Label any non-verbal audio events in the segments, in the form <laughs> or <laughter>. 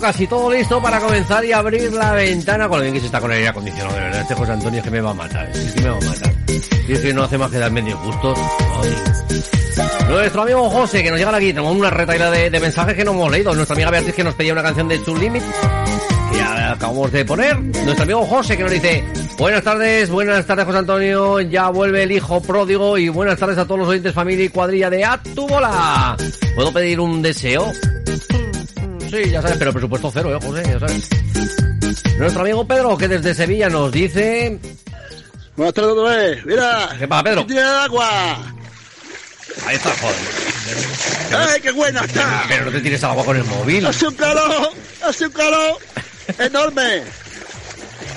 Casi todo listo para comenzar y abrir la ventana. Con lo que se está con el aire acondicionado, de verdad. Este José Antonio es que me va a matar. Es que me va a matar. Y es que no hace más que darme disgustos. Nuestro amigo José, que nos llega aquí, tenemos una retaila de, mensajes que no hemos leído. Nuestra amiga Beatriz, que nos pedía una canción de True Limit, que ya acabamos de poner. Nuestro amigo José, que nos dice, buenas tardes, buenas tardes José Antonio, ya vuelve el hijo pródigo y buenas tardes a todos los oyentes, familia y cuadrilla de A tu bola. ¿Puedo pedir un deseo? Sí, ya sabes, pero presupuesto cero, eh, José, ya sabes. Nuestro amigo Pedro, que desde Sevilla nos dice... Buenas tardes otra vez. Mira. ¿Qué pasa, Pedro? Tiene agua. Ahí está, joder. ¡Ay, qué buena está! Pero no te tires agua con el móvil. Hace un calor, hace un calor enorme.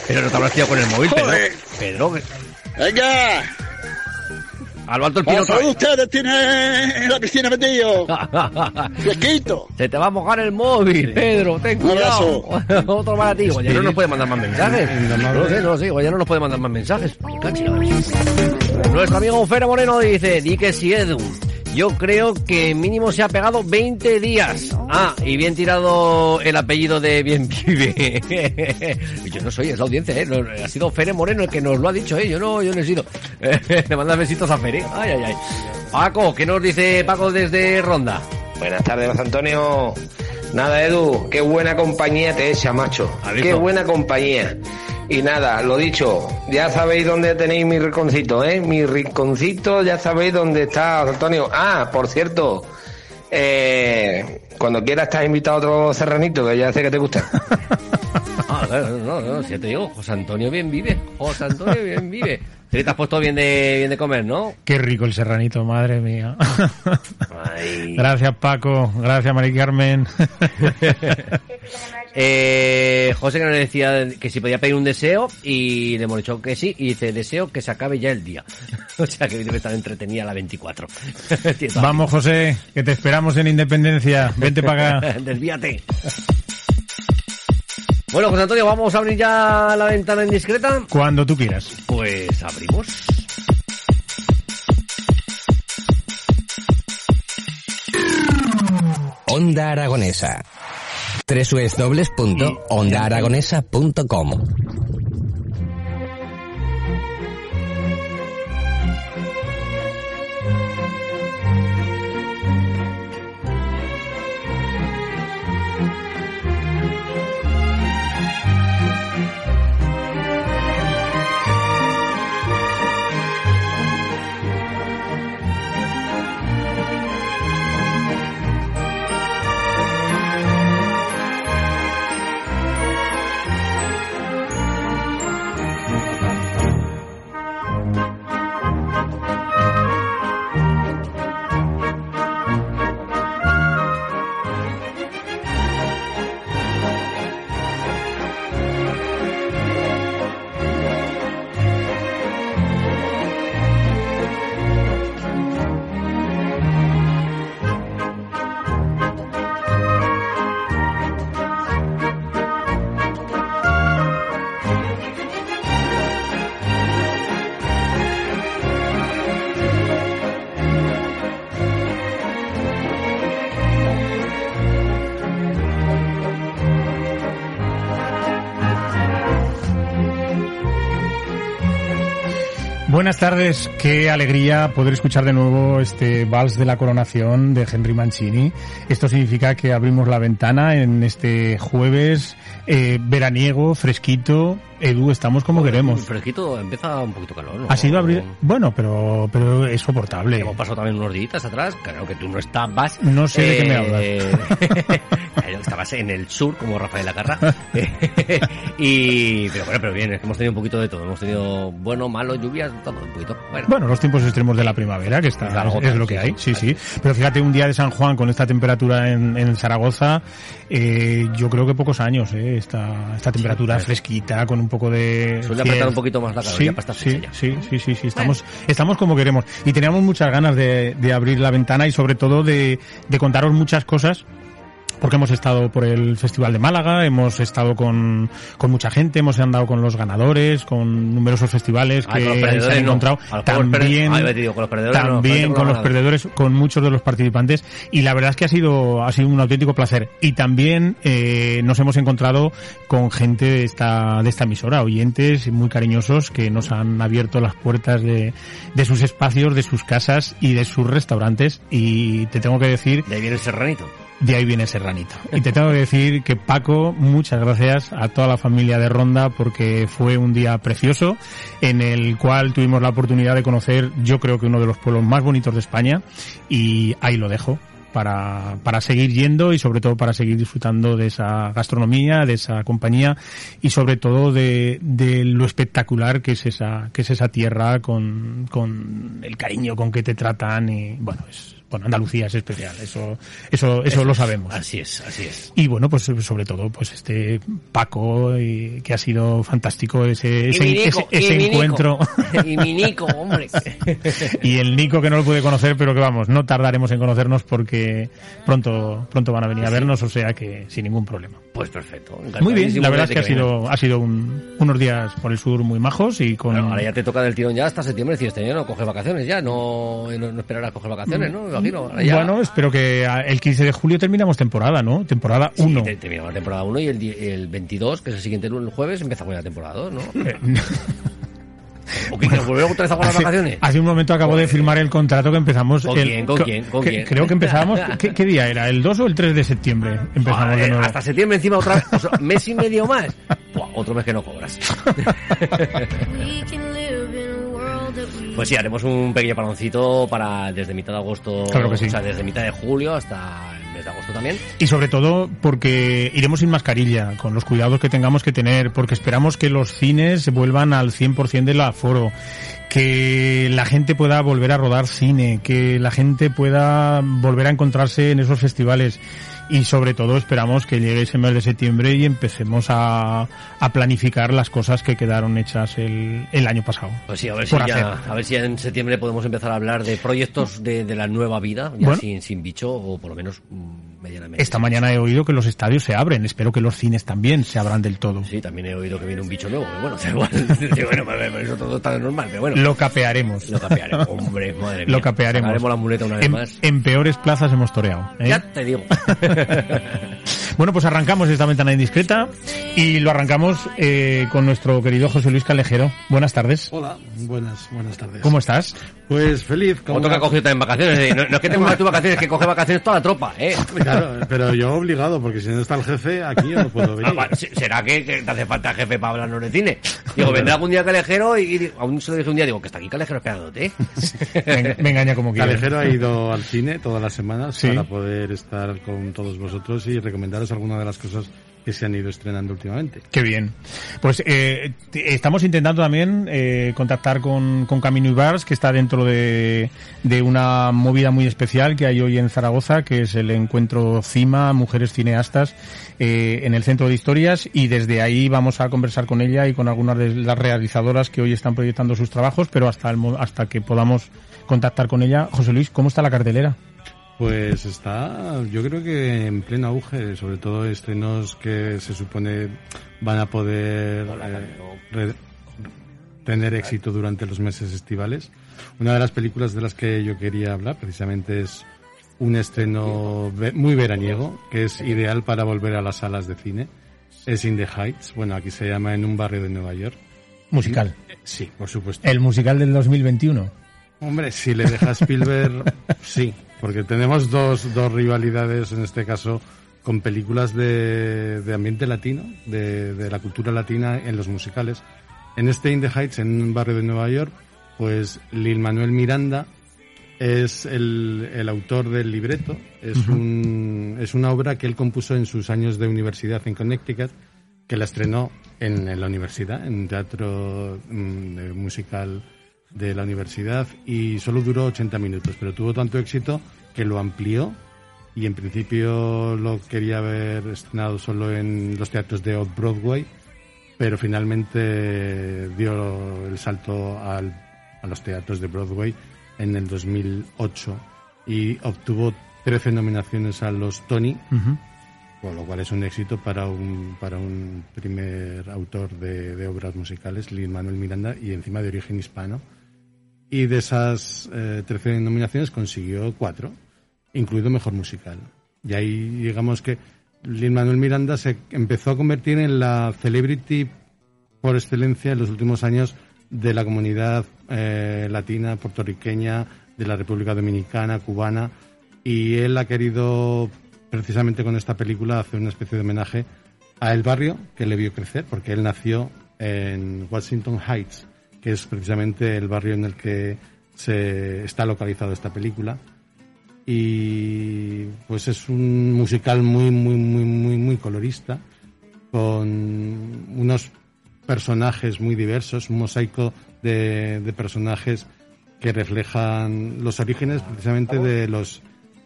Pero no te habrás tirado con el móvil, Pedro. Joder. Pedro, Venga. Al alto el pino ¿Cuántos otra de vez. ustedes tienen en la piscina metido? <laughs> Fresquito. Se te va a mojar el móvil, Pedro, ten Un cuidado. <laughs> Otro para ti. Ya no nos puede mandar más mensajes. No lo sé, no lo sé. Ya no nos puede mandar más mensajes. Nuestro amigo Fera Moreno dice, di que sí, Edu. Yo creo que mínimo se ha pegado 20 días. Ah, y bien tirado el apellido de Bien Vive. <laughs> Yo no soy, es la audiencia, ¿eh? Ha sido Fere Moreno el que nos lo ha dicho, ¿eh? Yo no, yo no he sido. <laughs> Le mandas besitos a Fere. Ay, ay, ay. Paco, ¿qué nos dice Paco desde Ronda? Buenas tardes, José Antonio. Nada, Edu, qué buena compañía te echa, macho. Qué buena compañía. Y nada, lo dicho, ya sabéis dónde tenéis mi rinconcito, ¿eh? Mi rinconcito, ya sabéis dónde está, Antonio. Ah, por cierto, eh, cuando quieras estás invitado a otro serranito, que ya sé que te gusta. <laughs> Ah, claro, no, no, si te digo, José Antonio bien vive, José Antonio bien vive. Te has puesto bien de, bien de comer, ¿no? Qué rico el serranito, madre mía. Ay. Gracias Paco, gracias Mari Carmen. <laughs> Eh, José que nos decía que si podía pedir un deseo y le hemos dicho que sí y dice deseo que se acabe ya el día. <laughs> o sea que debe estar entretenida la 24. <laughs> Tío, Vamos José, que te esperamos en Independencia. Vente para acá. Desvíate. Bueno, José Antonio, vamos a abrir ya la ventana indiscreta. Cuando tú quieras. Pues Pues abrimos. Onda Aragonesa. www.ondaaragonesa.com Buenas tardes, qué alegría poder escuchar de nuevo este vals de la coronación de Henry Mancini. Esto significa que abrimos la ventana en este jueves eh, veraniego, fresquito. Edu, estamos como queremos. Fresquito, empieza un poquito calor, ¿no? Ha sido abrir, bueno, pero, pero es soportable. Hemos pasado también unos días atrás, claro que tú no estabas. No sé de qué me eh, hablas. <laughs> estabas en el sur, como Rafael Acarra. <laughs> <laughs> y, pero bueno, pero bien, es que hemos tenido un poquito de todo. Hemos tenido bueno, malo, lluvias, todo un poquito. Bueno, bueno los tiempos extremos de la primavera, que está, es, lo que hay, sí, sí. Pero fíjate, un día de San Juan con esta temperatura en, en Zaragoza, eh, yo creo que pocos años, eh, esta, esta temperatura fresquita, con un poco de... Suele apretar un poquito más la caloría sí, para estar sí, sí, sí, sí, sí, estamos, estamos como queremos. Y teníamos muchas ganas de, de abrir la ventana y sobre todo de, de contaros muchas cosas porque hemos estado por el Festival de Málaga, hemos estado con, con mucha gente, hemos andado con los ganadores, con numerosos festivales que Ay, se han encontrado, no. también, Ay, digo, con los perdedores, también no, con los perdedores, con muchos de los participantes, y la verdad es que ha sido, ha sido un auténtico placer. Y también eh, nos hemos encontrado con gente de esta, de esta emisora, oyentes muy cariñosos que nos han abierto las puertas de, de sus espacios, de sus casas y de sus restaurantes, y te tengo que decir... De ahí viene el serranito de ahí viene Serranito. Y te tengo que decir que Paco, muchas gracias a toda la familia de Ronda porque fue un día precioso en el cual tuvimos la oportunidad de conocer yo creo que uno de los pueblos más bonitos de España y ahí lo dejo. Para, para seguir yendo y sobre todo para seguir disfrutando de esa gastronomía, de esa compañía y sobre todo de, de lo espectacular que es esa, que es esa tierra con, con el cariño con que te tratan y bueno, es, bueno, Andalucía es especial, eso, eso, eso lo sabemos. Así es, así es. Y bueno, pues sobre todo, pues este Paco, y, que ha sido fantástico ese, ese, Nico, ese, ese encuentro. <laughs> Y mi Nico, hombre. <laughs> y el Nico que no lo pude conocer, pero que vamos, no tardaremos en conocernos porque pronto, pronto van a venir a vernos, o sea que sin ningún problema. Pues perfecto. Muy bien, la verdad es que, ha sido, ha sido un, unos días por el sur muy majos y con... Claro, ahora ya te toca del tirón ya hasta septiembre, si este año no coge vacaciones ya, no, no, no esperarás coger vacaciones, ¿no? Imagino. Ya... Bueno, espero que el 15 de julio terminamos temporada, ¿no? Temporada 1. Sí, terminamos la temporada 1 y el, el 22, que es el siguiente el jueves, empezamos la temporada 2, ¿no? <laughs> Eh, ¿O que nos volvemos otra vez a las vacaciones? Hace un momento acabo de firmar el contrato que empezamos. ¿Con el, quién? ¿Con quién? ¿Con que, quién? Creo que empezábamos. ¿qué, ¿qué, día era? ¿El 2 o el 3 de septiembre? Empezamos Joder, de nuevo. Hasta septiembre encima otra vez. O sea, mes y medio más. <laughs> Buah, otro mes que no cobras. <laughs> Pues sí, haremos un pequeño paloncito para desde mitad de agosto, Claro que sí. o sea, desde mitad de julio hasta el mes de agosto también. Y sobre todo porque iremos sin mascarilla, con los cuidados que tengamos que tener, porque esperamos que los cines vuelvan al 100% del aforo, que la gente pueda volver a rodar cine, que la gente pueda volver a encontrarse en esos festivales y sobre todo esperamos que llegue ese mes de septiembre y empecemos a, a planificar las cosas que quedaron hechas el, el año pasado. Pues sí, a ver, si ya, a ver si en septiembre podemos empezar a hablar de proyectos de, de la nueva vida, ya Bueno. sin, sin bicho, o por lo menos mm, medianamente. Esta mañana he oído que los estadios se abren, espero que los cines también se abran del todo. Sí, también he oído que viene un bicho nuevo, bueno, <laughs> igual. bueno, eso todo está normal, pero bueno. Lo capearemos. Lo capearemos, hombre, madre <laughs> mía. Lo capearemos. Haremos la muleta una vez en, más. En peores plazas hemos toreado. ¿eh? Ya te digo. <laughs> bueno, pues arrancamos esta ventana indiscreta y lo arrancamos eh, con nuestro querido José Luis Calejero. Buenas tardes. Hola, buenas, buenas tardes. ¿Cómo estás? Pues feliz. Como Otro que ha cogido también vacaciones. ¿eh? No, no, es que tenga tu vacaciones, es que coge vacaciones toda la tropa, ¿eh? Claro, pero yo obligado, porque si no está el jefe, aquí yo no puedo venir. Ah, ¿Será que, que, te hace falta el jefe para hablarnos de cine? Digo, vendrá algún día Calejero y, y aún se lo dije un día, digo, que está aquí Calejero esperándote. me, me engaña como quiera. Calejero ha ido al cine todas las semanas ¿Sí? para poder estar con todos vosotros y recomendaros alguna de las cosas que se han ido estrenando últimamente. Qué bien. Pues eh, estamos intentando también eh, contactar con, con Camino Ibars, que está dentro de, de una movida muy especial que hay hoy en Zaragoza, que es el encuentro CIMA, Mujeres Cineastas, eh, en el Centro de Historias, y desde ahí vamos a conversar con ella y con algunas de las realizadoras que hoy están proyectando sus trabajos, pero hasta, el, hasta que podamos contactar con ella. José Luis, ¿cómo está la cartelera? Pues está, yo creo que en pleno auge, sobre todo estrenos que se supone van a poder eh, re, tener éxito durante los meses estivales. Una de las películas de las que yo quería hablar precisamente es un estreno muy veraniego, que es ideal para volver a las salas de cine. Es In the Heights, bueno, aquí se llama En un barrio de Nueva York. Musical. Sí, por supuesto. ¿El musical del 2021? Hombre, si le deja Spielberg, <laughs> sí porque tenemos dos, dos rivalidades en este caso con películas de, de ambiente latino, de, de, la cultura latina en los musicales. En este In the Heights, en un barrio de Nueva York, pues Lil Manuel Miranda es el, el autor del libreto. Es, uh -huh. un, es una obra que él compuso en sus años de universidad en Connecticut, que la estrenó en, en la universidad, en teatro mm, musical de la universidad y solo duró 80 minutos, pero tuvo tanto éxito que lo amplió y en principio lo quería haber estrenado solo en los teatros de Off-Broadway, pero finalmente dio el salto al, a los teatros de Broadway en el 2008 y obtuvo 13 nominaciones a los Tony, uh -huh. con lo cual es un éxito para un, para un primer autor de, de obras musicales, Lin Manuel Miranda, y encima de origen hispano y de esas eh, 13 nominaciones consiguió cuatro, incluido Mejor Musical. Y ahí digamos que Lin Manuel Miranda se empezó a convertir en la celebrity por excelencia en los últimos años de la comunidad eh, latina, puertorriqueña, de la República Dominicana, cubana, y él ha querido precisamente con esta película hacer una especie de homenaje a el barrio que le vio crecer, porque él nació en Washington Heights, que es precisamente el barrio en el que se está localizado esta película. Y pues es un musical muy, muy, muy, muy, muy colorista, con unos personajes muy diversos, un mosaico de, de personajes que reflejan los orígenes precisamente de los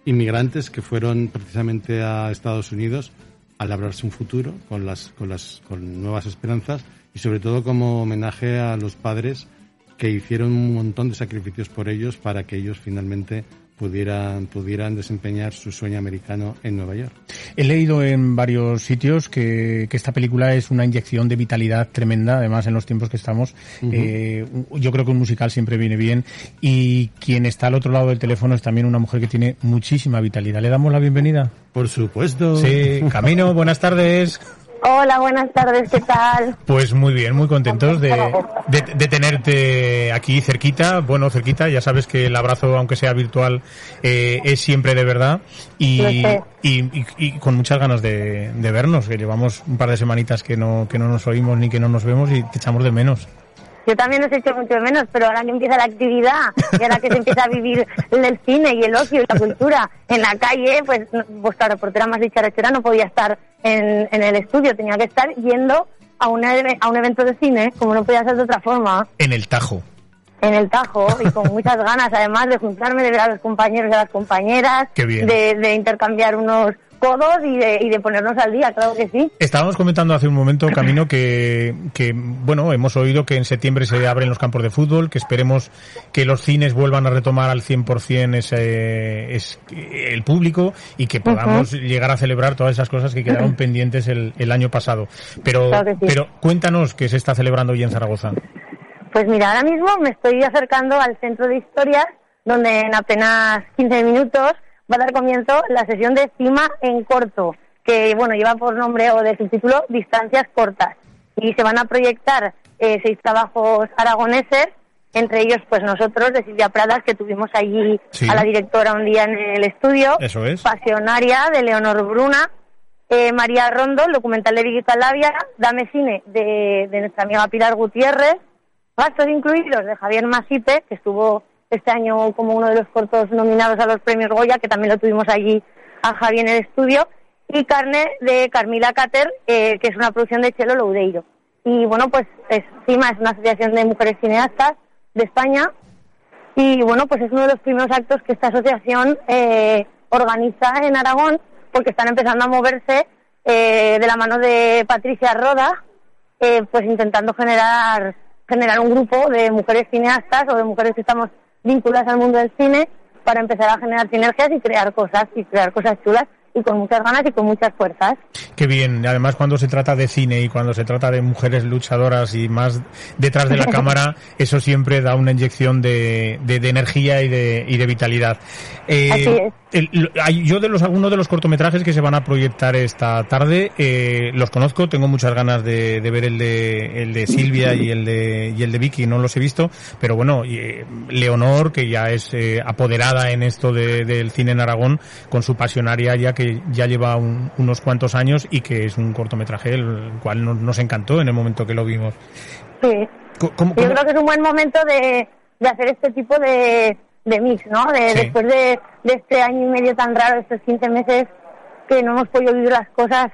inmigrantes que fueron precisamente a Estados Unidos a labrarse un futuro con las, con las con nuevas esperanzas y sobre todo como homenaje a los padres que hicieron un montón de sacrificios por ellos para que ellos finalmente pudieran, pudieran desempeñar su sueño americano en Nueva York. He leído en varios sitios que, que esta película es una inyección de vitalidad tremenda, además en los tiempos que estamos. Uh -huh. eh, yo creo que un musical siempre viene bien y quien está al otro lado del teléfono es también una mujer que tiene muchísima vitalidad. ¿Le damos la bienvenida? Por supuesto. Sí, Camino, buenas tardes. <laughs> Hola, buenas tardes, ¿qué tal? Pues muy bien, muy contentos de, de, de, tenerte aquí cerquita. Bueno, cerquita, ya sabes que el abrazo, aunque sea virtual, eh, es siempre de verdad. Y, y, y, y, con muchas ganas de, de, vernos, que llevamos un par de semanitas que no, que no nos oímos ni que no nos vemos y te echamos de menos. Yo también os echo mucho de menos, pero ahora que empieza la actividad y ahora que se empieza a vivir el cine y el ocio y la cultura en la calle, pues vuestra reportera más dicharachera no podía estar en, en el estudio, tenía que estar yendo a, una, a un evento de cine, como no podía ser de otra forma. En el Tajo. En el Tajo, y con <laughs> muchas ganas, además, de juntarme, de ver a los compañeros y a las compañeras, Qué bien. De, de intercambiar unos, codos y de, y de ponernos al día, claro que sí. Estábamos comentando hace un momento, Camino, que, que, bueno, hemos oído que en septiembre se abren los campos de fútbol, que esperemos que los cines vuelvan a retomar al 100% ese, es, el público y que podamos llegar a celebrar todas esas cosas que quedaron pendientes el, el año pasado. Pero, pero cuéntanos qué se está celebrando hoy en Zaragoza. Pues mira, ahora mismo me estoy acercando al centro de historias, donde en apenas 15 minutos va a dar comienzo la sesión de Cima en corto, que bueno lleva por nombre o de su título Distancias cortas. Y se van a proyectar eh, seis trabajos aragoneses, entre ellos pues nosotros de Silvia Pradas, que tuvimos allí a la directora un día en el estudio. Eso es. Pasionaria de Leonor Bruna. Eh, María Rondo, el documental de Vicky Calavia, Dame Cine de, de nuestra amiga Pilar Gutiérrez, Gastos incluidos de Javier Masipe, que estuvo este año como uno de los cortos nominados a los premios Goya, que también lo tuvimos allí a Javi en el estudio, y Carne de Carmila Cater, eh, que es una producción de Chelo Loudeiro. Y bueno, pues es, CIMA es una asociación de mujeres cineastas de España, y bueno, pues es uno de los primeros actos que esta asociación eh, organiza en Aragón, porque están empezando a moverse eh, de la mano de Patricia Roda, pues intentando generar generar un grupo de mujeres cineastas o de mujeres que estamos vinculadas al mundo del cine para empezar a generar sinergias y crear cosas y crear cosas chulas y con muchas ganas y con muchas fuerzas. Qué bien, además cuando se trata de cine y cuando se trata de mujeres luchadoras y más detrás de la <laughs> cámara, eso siempre da una inyección de, de, energía y de, y de vitalidad. Eh, Así es. El, yo de los algunos de los cortometrajes que se van a proyectar esta tarde eh, los conozco, tengo muchas ganas de, de, ver el de el de Silvia y el de y el de Vicky, no los he visto, pero bueno, eh, Leonor que ya es eh, apoderada en esto de, del cine en Aragón con su pasionaria ya que ya lleva un, unos cuantos años y que es un cortometraje el cual nos, nos encantó en el momento que lo vimos. Sí. ¿Cómo, cómo? Yo creo que es un buen momento de, de hacer este tipo de de mix, ¿no? De, sí. Después de, de, este año y medio tan raro, estos 15 meses que no hemos podido vivir las cosas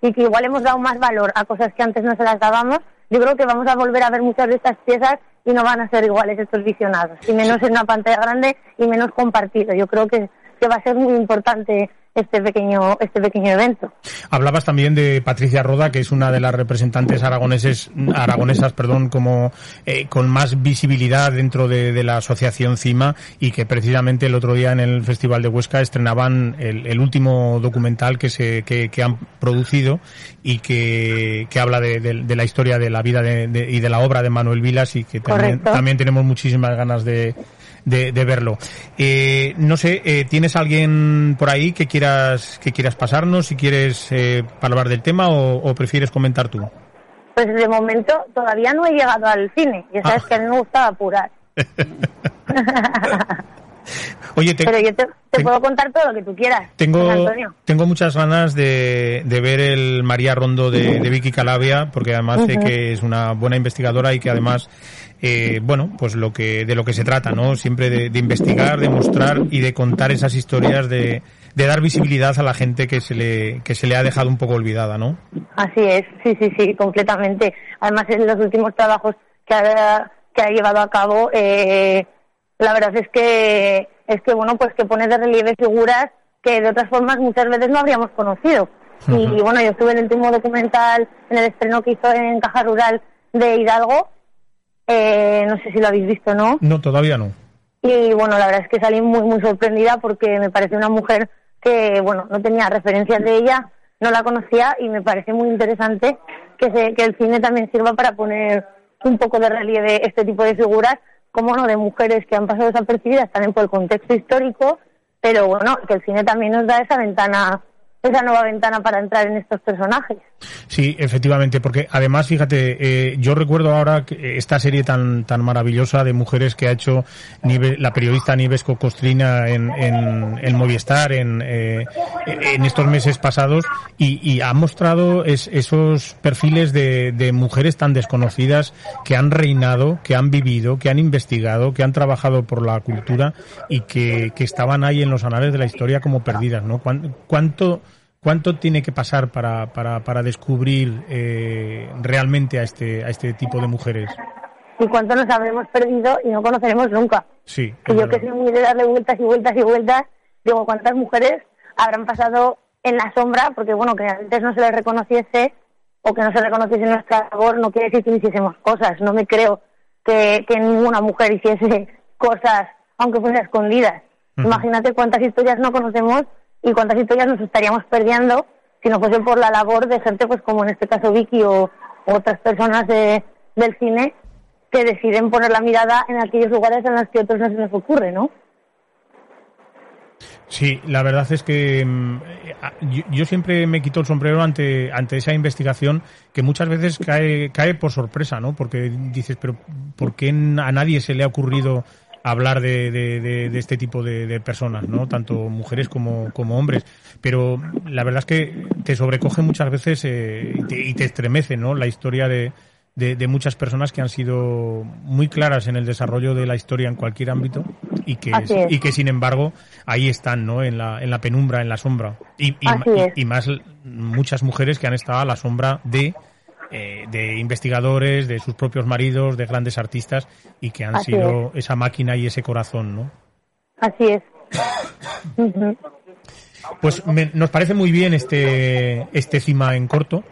y que igual hemos dado más valor a cosas que antes no se las dábamos, yo creo que vamos a volver a ver muchas de estas piezas y no van a ser iguales estos visionados, y menos en una pantalla grande y menos compartido. Yo creo que, que va a ser muy importante este pequeño este pequeño evento. Hablabas también de Patricia Roda, que es una de las representantes aragoneses aragonesas, perdón, como eh, con más visibilidad dentro de, de, la asociación CIMA y que precisamente el otro día en el Festival de Huesca estrenaban el, el último documental que se que, que, han producido y que, que habla de, de, de, la historia de la vida y de la obra de Manuel Vilas y que también, también tenemos muchísimas ganas de de, de verlo. Eh, no sé, eh, ¿tienes alguien por ahí que quieras que quieras pasarnos, si quieres eh, hablar del tema o, o, prefieres comentar tú? Pues de momento todavía no he llegado al cine. Ya sabes ah. que a mí me gustaba apurar. <laughs> Oye, te, pero yo te, te, te, puedo contar todo lo que tú quieras. Tengo, tengo muchas ganas de, de, ver el María Rondo de, de Vicky Calavia, porque además uh -huh. sé que es una buena investigadora y que además eh, bueno, pues lo que de lo que se trata, ¿no? Siempre de, de, investigar, de mostrar y de contar esas historias de, de dar visibilidad a la gente que se le que se le ha dejado un poco olvidada, ¿no? Así es, sí, sí, sí, completamente. Además, en los últimos trabajos que ha, que ha llevado a cabo, eh, la verdad es que es que bueno, pues que pone de relieve figuras que de otras formas muchas veces no habríamos conocido. Uh -huh. y, y bueno, yo estuve en el último documental, en el estreno que hizo en Caja Rural de Hidalgo, eh, no sé si lo habéis visto, ¿no? No, todavía no. Y bueno, la verdad es que salí muy, muy sorprendida porque me parece una mujer que, bueno, no tenía referencias de ella, no la conocía y me parece muy interesante que, se, que el cine también sirva para poner un poco de relieve este tipo de figuras, como no, de mujeres que han pasado desapercibidas también por el contexto histórico, pero bueno, que el cine también nos da esa ventana esa nueva ventana para entrar en estos personajes. Sí, efectivamente, porque además, fíjate, eh, yo recuerdo ahora que esta serie tan tan maravillosa de mujeres que ha hecho la periodista Nieves Costrina en, en, en Movistar en, eh, en estos meses pasados y, ha mostrado es, esos perfiles de, de mujeres tan desconocidas que han reinado, que han vivido, que han investigado, que han trabajado por la cultura y que, que estaban ahí en los anales de la historia como perdidas, ¿no? ¿Cuánto ¿Cuánto tiene que pasar para, para, para descubrir eh, realmente a este, a este tipo de mujeres? Y cuánto nos habremos perdido y no conoceremos nunca. Sí. Que yo que soy muy de darle vueltas y vueltas y vueltas, digo, ¿cuántas mujeres habrán pasado en la sombra, porque bueno, que antes no se les reconociese o que no se reconociese nuestra labor, no quiere decir que no hiciésemos cosas. No me creo que, que ninguna mujer hiciese <laughs> cosas, aunque fuesen escondidas. Imagínate cuántas historias no conocemos y cuántas historias nos estaríamos perdiendo si no fuese por la labor de gente, pues como en este caso Vicky o, otras personas de, del cine que deciden poner la mirada en aquellos lugares en los que otros no se les ocurre, ¿no? Sí, la verdad es que mm, eh, yo, siempre me quito el sombrero ante, ante esa investigación que muchas veces cae, cae por sorpresa, ¿no? Porque dices, pero ¿por qué a nadie se le ha ocurrido hablar de, de, este tipo de, personas, ¿no? Tanto mujeres como, como hombres. Pero la verdad es que te sobrecoge muchas veces eh, y, te, estremece, ¿no? La historia de, de, muchas personas que han sido muy claras en el desarrollo de la historia en cualquier ámbito y que, y que sin embargo ahí están, ¿no? En la, en la penumbra, en la sombra. Y, y, más muchas mujeres que han estado a la sombra de, eh, de investigadores, de sus propios maridos, de grandes artistas y que han sido esa máquina y ese corazón, ¿no? Así es. Pues nos parece muy bien este, este cima en corto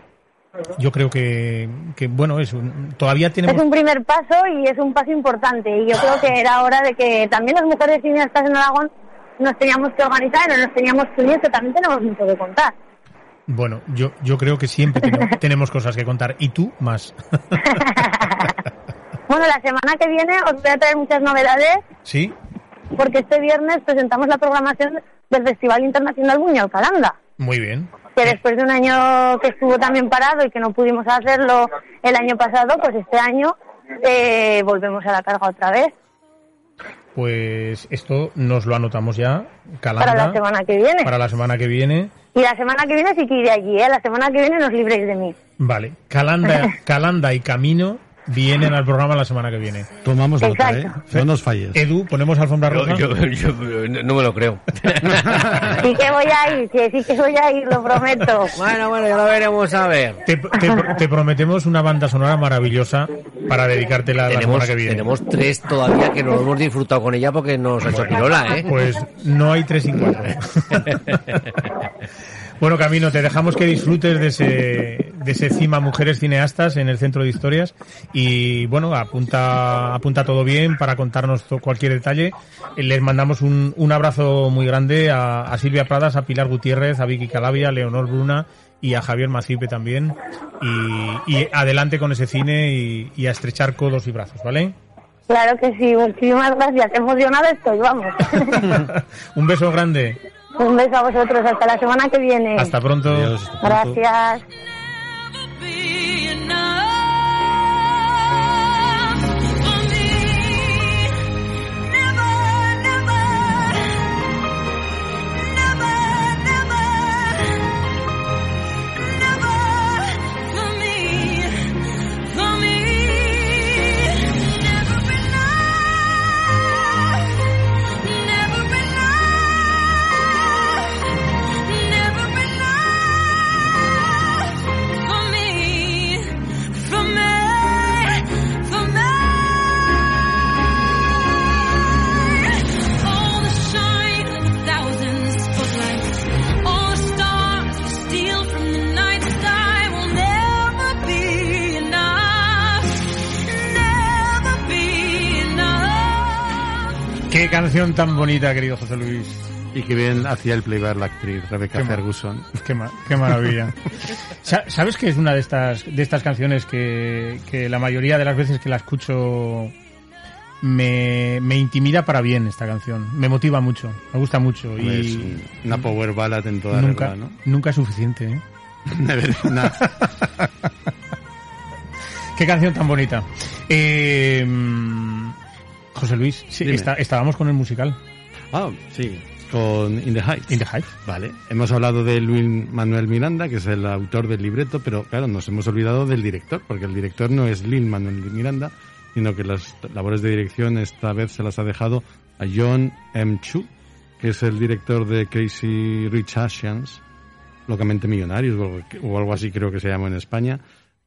yo creo que, que bueno, es todavía tenemos... Es un primer paso y es un paso importante y yo creo que era hora de que también las mujeres cineastas en Aragón nos teníamos que organizar y nos teníamos que unir, que también tenemos mucho que contar. Bueno, yo, yo creo que siempre <laughs> tenemos, cosas que contar y tú más. <laughs> bueno, la semana que viene os voy a traer muchas novedades. Sí. Porque este viernes presentamos la programación del Festival Internacional Buñol Calanda. Muy bien que después de un año que estuvo también parado y que no pudimos hacerlo el año pasado, pues este año eh, volvemos a la carga otra vez. Pues esto nos lo anotamos ya. para la semana que viene. Para la semana que viene. Y la semana que viene sí que iré allí, ¿eh? La semana que viene nos libréis de mí. Vale. Calanda, <laughs> Calanda y Camino vienen al programa la semana que viene. Tomamos nota, ¿eh? No nos falles. Edu, ponemos alfombra roja. Yo, no me lo creo. <laughs> sí que voy a ir, sí, que voy a ir, lo prometo. Bueno, bueno, ya lo veremos a ver. Te, prometemos una banda sonora maravillosa para dedicártela la semana que viene. Tenemos tres todavía que no hemos disfrutado con ella porque nos ha hecho pirola, ¿eh? Pues no hay tres y cuatro. <laughs> Bueno, Camino, te dejamos que disfrutes de ese, de ese cima Mujeres Cineastas en el Centro de Historias y bueno, apunta, apunta todo bien para contarnos cualquier detalle. Les mandamos un, un abrazo muy grande a, Silvia Pradas, a Pilar Gutiérrez, a Vicky Calavia, a Leonor Bruna y a Javier Macipe también. Y, adelante con ese cine y, y a estrechar codos y brazos, ¿vale? Claro que sí, muchísimas gracias. Emocionado estoy, vamos. <laughs> un beso grande. Un beso a vosotros, hasta la semana que viene. Hasta pronto. Gracias. Qué canción tan bonita, querido José Luis. Y que bien hacía el playback la actriz Rebecca Ferguson. Qué, maravilla. <laughs> ¿Sabes que es una de estas, de estas canciones que, que la mayoría de las veces que la escucho me, me, intimida para bien esta canción. Me motiva mucho, me gusta mucho. y una power ballad en toda nunca, ¿no? Nunca es suficiente, ¿eh? <laughs> <laughs> Qué canción tan bonita. Eh, José Luis, sí, estábamos con el musical. Ah, sí, con In the Heights. In the Heights. Vale. Hemos hablado de Luis Manuel Miranda, que es el autor del libreto, pero claro, nos hemos olvidado del director, porque el director no es Luis Manuel Miranda, sino que las labores de dirección esta vez se las ha dejado a John M. Chu, que es el director de Crazy Rich Asians, locamente millonarios o algo así creo que se llama en España,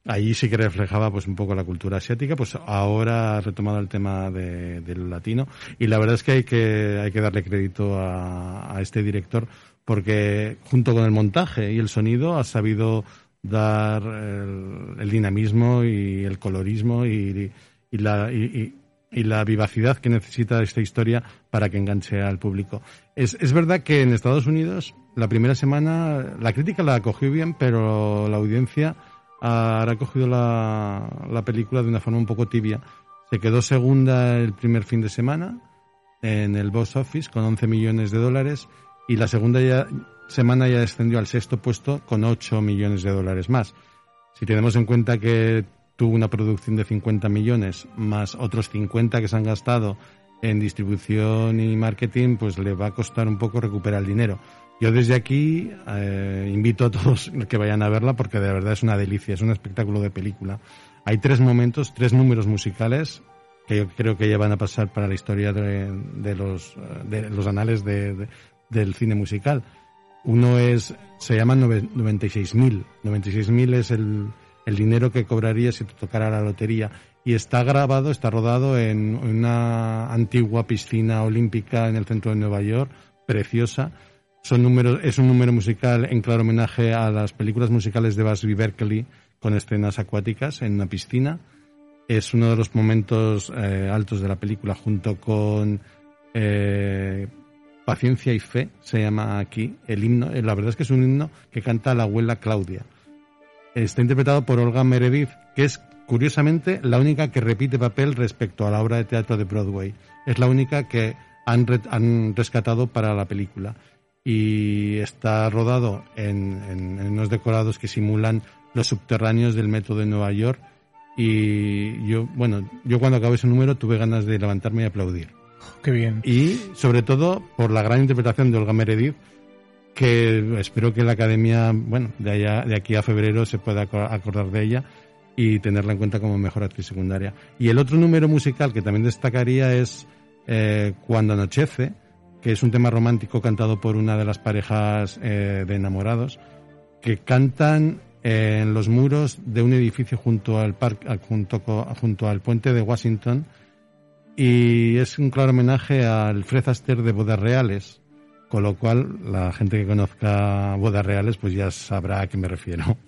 Ahí sí que reflejaba pues un poco la cultura asiática, pues ahora ha retomado el tema de, del latino y la verdad es que hay que, hay que darle crédito a, este director porque junto con el montaje y el sonido ha sabido dar el, dinamismo y el colorismo y, la, y, la vivacidad que necesita esta historia para que enganche al público. Es, es verdad que en Estados Unidos la primera semana la crítica la cogió bien, pero la audiencia ha cogido la, la película de una forma un poco tibia. Se quedó segunda el primer fin de semana en el box office con 11 millones de dólares y la segunda ya, semana ya descendió al sexto puesto con 8 millones de dólares más. Si tenemos en cuenta que tuvo una producción de 50 millones más otros 50 que se han gastado en distribución y marketing, pues le va a costar un poco recuperar el dinero. Yo desde aquí eh, invito a todos <laughs> que vayan a verla porque de verdad es una delicia, es un espectáculo de película. Hay tres momentos, tres números musicales que yo creo que ya van a pasar para la historia de, los, de los anales del cine musical. Uno es, se llama 96.000. 96.000 es el, el dinero que cobraría si te tocara la lotería. Y está grabado, está rodado en una antigua piscina olímpica en el centro de Nueva York, preciosa son números, es un número musical en claro homenaje a las películas musicales de Busby Berkeley con escenas acuáticas en una piscina. Es uno de los momentos eh, altos de la película junto con eh, Paciencia y Fe, se llama aquí el himno. Eh, la verdad es que es un himno que canta la abuela Claudia. Está interpretado por Olga Meredith, que es curiosamente la única que repite papel respecto a la obra de teatro de Broadway. Es la única que han, han rescatado para la película y está rodado en, unos decorados que simulan los subterráneos del metro de Nueva York y yo, bueno, yo cuando acabé ese número tuve ganas de levantarme y aplaudir. qué bien. Y sobre todo por la gran interpretación de Olga Meredith, que espero que la academia, bueno, de allá, de aquí a febrero se pueda acordar de ella y tenerla en cuenta como mejor actriz secundaria. Y el otro número musical que también destacaría es eh, Cuando anochece, que es un tema romántico cantado por una de las parejas eh, de enamorados, que cantan en los muros de un edificio junto al parque, junto, junto al puente de Washington, y es un claro homenaje al Fred Astaire de Bodas Reales, con lo cual la gente que conozca Bodas Reales pues ya sabrá a qué me refiero. <laughs>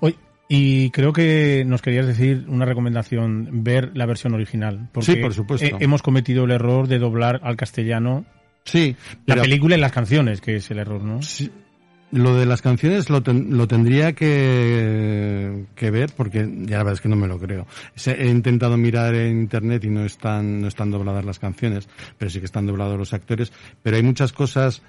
<laughs> Y creo que nos querías decir una recomendación, ver la versión original. Porque sí, por supuesto. hemos cometido el error de doblar al castellano sí, la película y las canciones, que es el error, ¿no? Sí. Lo de las canciones lo, lo tendría que, que, ver porque ya la verdad es que no me lo creo. He intentado mirar en internet y no están, no están dobladas las canciones, pero sí que están doblados los actores. Pero hay muchas cosas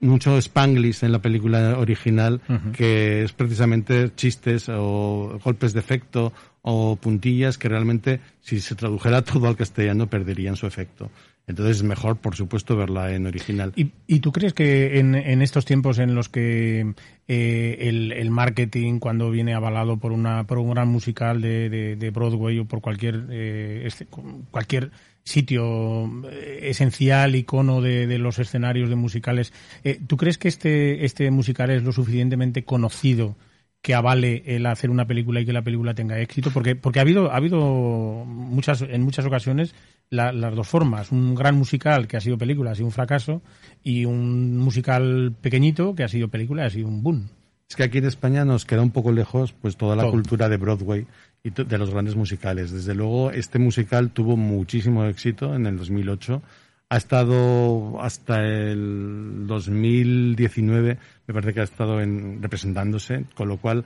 mucho spanglish en la película original que es precisamente chistes o golpes de efecto o puntillas que realmente si se tradujera <laughs> todo al castellano perderían su efecto. Entonces es mejor, por supuesto, verla en original. ¿Y, tú crees que en, estos tiempos en los que eh, el, el, marketing, cuando viene avalado por, una, por un gran musical de, de, de Broadway o por cualquier, eh, este, cualquier sitio eh, esencial, icono de, de los escenarios de musicales. Eh, ¿Tú crees que este, este musical es lo suficientemente conocido que avale el hacer una película y que la película tenga éxito? Porque, porque ha habido, ha habido muchas, en muchas ocasiones las dos formas. Un gran musical que ha sido película, ha sido un fracaso, y un musical pequeñito que ha sido película y ha sido un boom. Es que aquí en España nos queda un poco lejos pues toda la cultura de Broadway y de los grandes musicales. Desde luego, este musical tuvo muchísimo éxito en el 2008. Ha estado hasta el 2019, me parece que ha estado en, representándose, con lo cual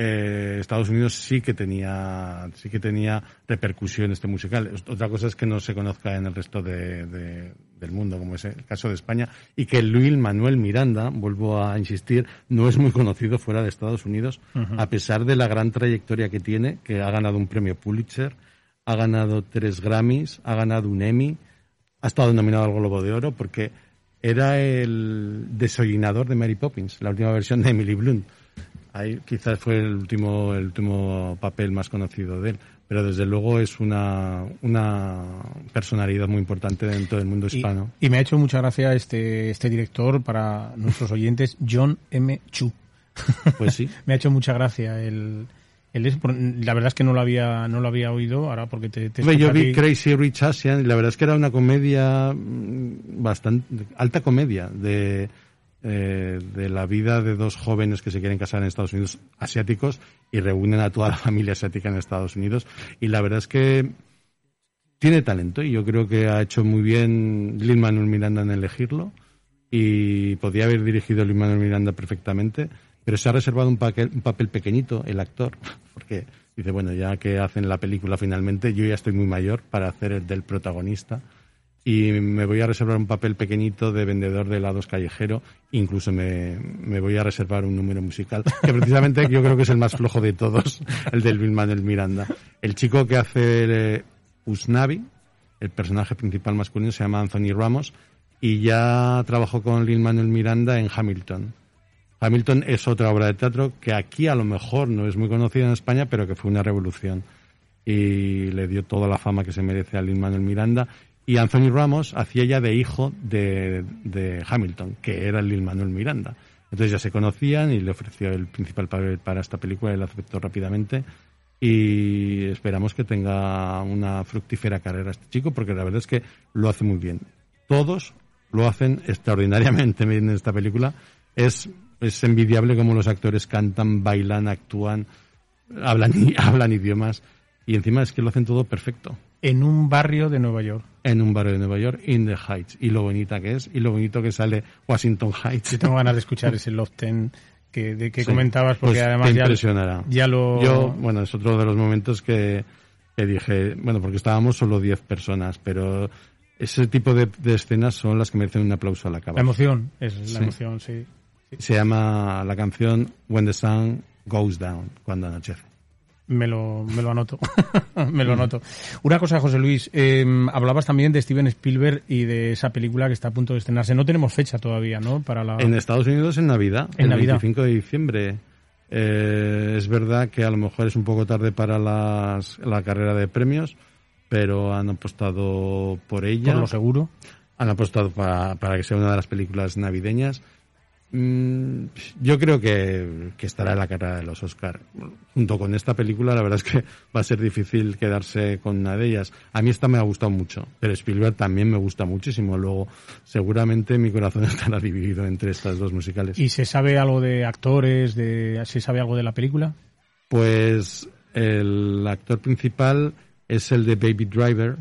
eh, Estados Unidos sí que tenía sí que tenía repercusión este musical. Otra cosa es que no se conozca en el resto de, del mundo, como es el caso de España, y que Luis Manuel Miranda, vuelvo a insistir, no es muy conocido fuera de Estados Unidos, a pesar de la gran trayectoria que tiene, que ha ganado un premio Pulitzer, ha ganado tres Grammys, ha ganado un Emmy, ha estado nominado al Globo de Oro, porque era el desollinador de Mary Poppins, la última versión de Emily Blunt. Ahí quizás fue el último, el último papel más conocido de él, pero desde luego es una, una personalidad muy importante dentro del mundo hispano. Y, me ha hecho mucha gracia este, este director para nuestros oyentes, John M. Chu. Pues sí. <laughs> me ha hecho mucha gracia el, la verdad es que no lo había no lo había oído ahora porque te, te yo vi Crazy Rich Asian y la verdad es que era una comedia mm, bastante alta comedia de eh, de la vida de dos jóvenes que se quieren casar en Estados Unidos asiáticos y reúnen a toda la <laughs> familia asiática en Estados Unidos. Y la verdad es que tiene talento y yo creo que ha hecho muy bien Lin Manuel Miranda en elegirlo y podía haber dirigido Lin Manuel Miranda perfectamente pero se ha reservado un papel, un papel pequeñito el actor, <laughs> porque dice, bueno, ya que hacen la película finalmente, yo ya estoy muy mayor para hacer el del protagonista y me voy a reservar un papel pequeñito de vendedor de helados callejero, incluso me, me voy a reservar un número musical, <laughs> que precisamente yo creo que es el más flojo de todos, <laughs> el del Bill Manuel Miranda. El chico que hace eh, Usnavi, el personaje principal masculino, se llama Anthony Ramos, y ya trabajó con Lin Manuel Miranda en Hamilton. Hamilton es otra obra de teatro que aquí a lo mejor no es muy conocida en España, pero que fue una revolución y le dio toda la fama que se merece a Lin Manuel Miranda. Y Anthony Ramos hacía ya de hijo de, Hamilton, que era Lin Manuel Miranda. Entonces ya se conocían y le ofreció el principal papel para esta película, él aceptó rápidamente y esperamos que tenga una fructífera carrera este chico porque la verdad es que lo hace muy bien. Todos lo hacen extraordinariamente bien en esta película. Es es envidiable cómo los actores cantan, bailan, actúan, hablan, <laughs> hablan idiomas y encima es que lo hacen todo perfecto. En un barrio de Nueva York. En un barrio de Nueva York, in the Heights. Y lo bonita que es, y lo bonito que sale Washington Heights. Yo tengo ganas de escuchar <laughs> ese Love Ten que, de que comentabas, porque pues además ya, impresionará. ya lo... Yo, bueno, es otro de los momentos que, que dije, bueno, porque estábamos solo 10 personas, pero ese tipo de, escenas son las que merecen un aplauso a la cabeza. La emoción, es la emoción, sí. Se llama la canción When the Sun Goes Down, cuando anochece. Me lo, me lo anoto. <laughs> me lo anoto. Una cosa, José Luis, em, hablabas también de Steven Spielberg y de esa película que está a punto de estrenarse. No tenemos fecha todavía, ¿no? Para la... En Estados Unidos en Navidad, en el 25 de diciembre. Eh, es verdad que a lo mejor es un poco tarde para las, la carrera de premios, pero han apostado por ella. Por lo seguro. Han apostado para, para que sea una de las películas navideñas yo creo que, estará en la carrera de los Oscar. Junto con esta película, la verdad es que <laughs> va a ser difícil quedarse con una de ellas. A mí esta me ha gustado mucho, pero Spielberg también me gusta muchísimo. Luego, seguramente mi corazón <laughs> estará dividido entre estas dos musicales. ¿Y se sabe algo de actores? De, ¿Se sabe algo de la película? Pues el actor principal es el de Baby Driver,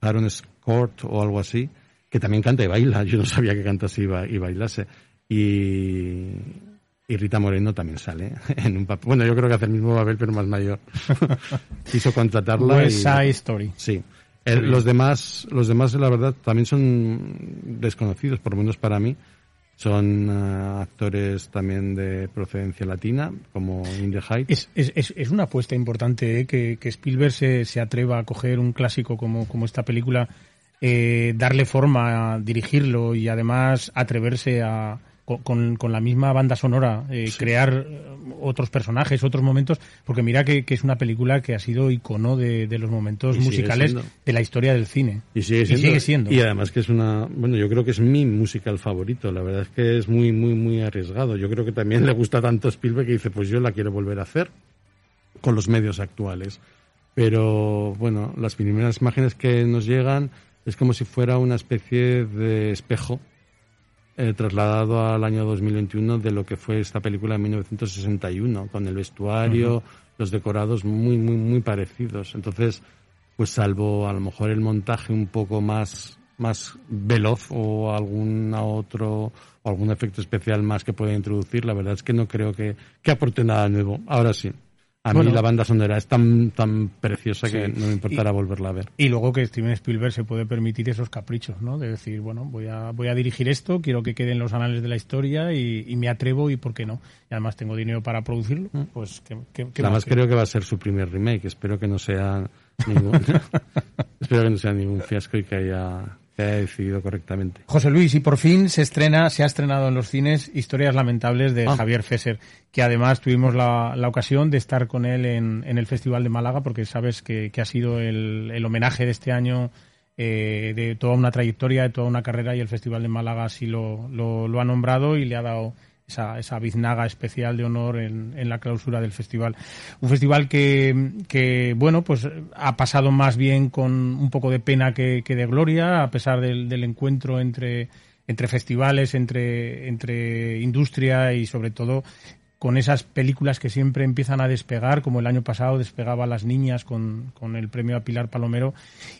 Aaron Scott o algo así, que también canta y baila. Yo no sabía que cantase y bailase. Y, Rita Moreno también sale <laughs> en un papel. Bueno, yo creo que hace el mismo papel, pero más mayor. <laughs> Quiso contratarla. West Side Story. Sí. los demás, los demás, la verdad, también son desconocidos, por lo menos para mí. Son eh, actores también de procedencia latina, como In the Heights. Es, es, es una apuesta importante ¿eh? que, que, Spielberg se, se, atreva a coger un clásico como, como esta película, eh, darle forma, dirigirlo y además atreverse a, con, con, la misma banda sonora, eh, crear eh, otros personajes, otros momentos, porque mira que, es una película que ha sido icono de, de los momentos musicales de la historia del cine. Y sigue, siendo. y además que es una, bueno, yo creo que es mi musical favorito, la verdad es que es muy, muy, muy arriesgado. Yo creo que también le gusta tanto Spielberg que dice, pues yo la quiero volver a hacer con los medios actuales. Pero bueno, las primeras imágenes que nos llegan es como si fuera una especie de espejo eh, trasladado al año 2021 de lo que fue esta película de 1961, con el vestuario, los decorados muy, muy, muy parecidos. Entonces, pues salvo a lo mejor el montaje un poco más, más veloz o algún otro, o algún efecto especial más que pueda introducir, la verdad es que no creo que, que aporte nada nuevo. Ahora sí. A mí la banda sonora es tan, tan preciosa que no me importará volverla a ver. Y luego que Steven Spielberg se puede permitir esos caprichos, ¿no? De decir, bueno, voy a, voy a dirigir esto, quiero que quede en los anales de la historia y, me atrevo y por qué no. Y además tengo dinero para producirlo, mm. pues que, Además creo que va a ser su primer remake, espero que no sea ningún, <laughs> <laughs> espero que no sea ningún fiasco y que haya ha decidido correctamente. José Luis, y por fin se estrena, se ha estrenado en los cines Historias Lamentables de ah. Javier Fesser, que además tuvimos la, ocasión de estar con él en, el Festival de Málaga, porque sabes que, ha sido el, homenaje de este año eh, de toda una trayectoria, de toda una carrera, y el Festival de Málaga así lo, lo, ha nombrado y le ha dado esa, esa biznaga especial de honor en, en, la clausura del festival. Un festival que, bueno, pues ha pasado más bien con un poco de pena que, que de gloria, a pesar del, del encuentro entre entre festivales, entre, entre industria y sobre todo con esas películas que siempre empiezan a despegar, como el año pasado despegaba Las Niñas con, con el premio a Pilar Palomero,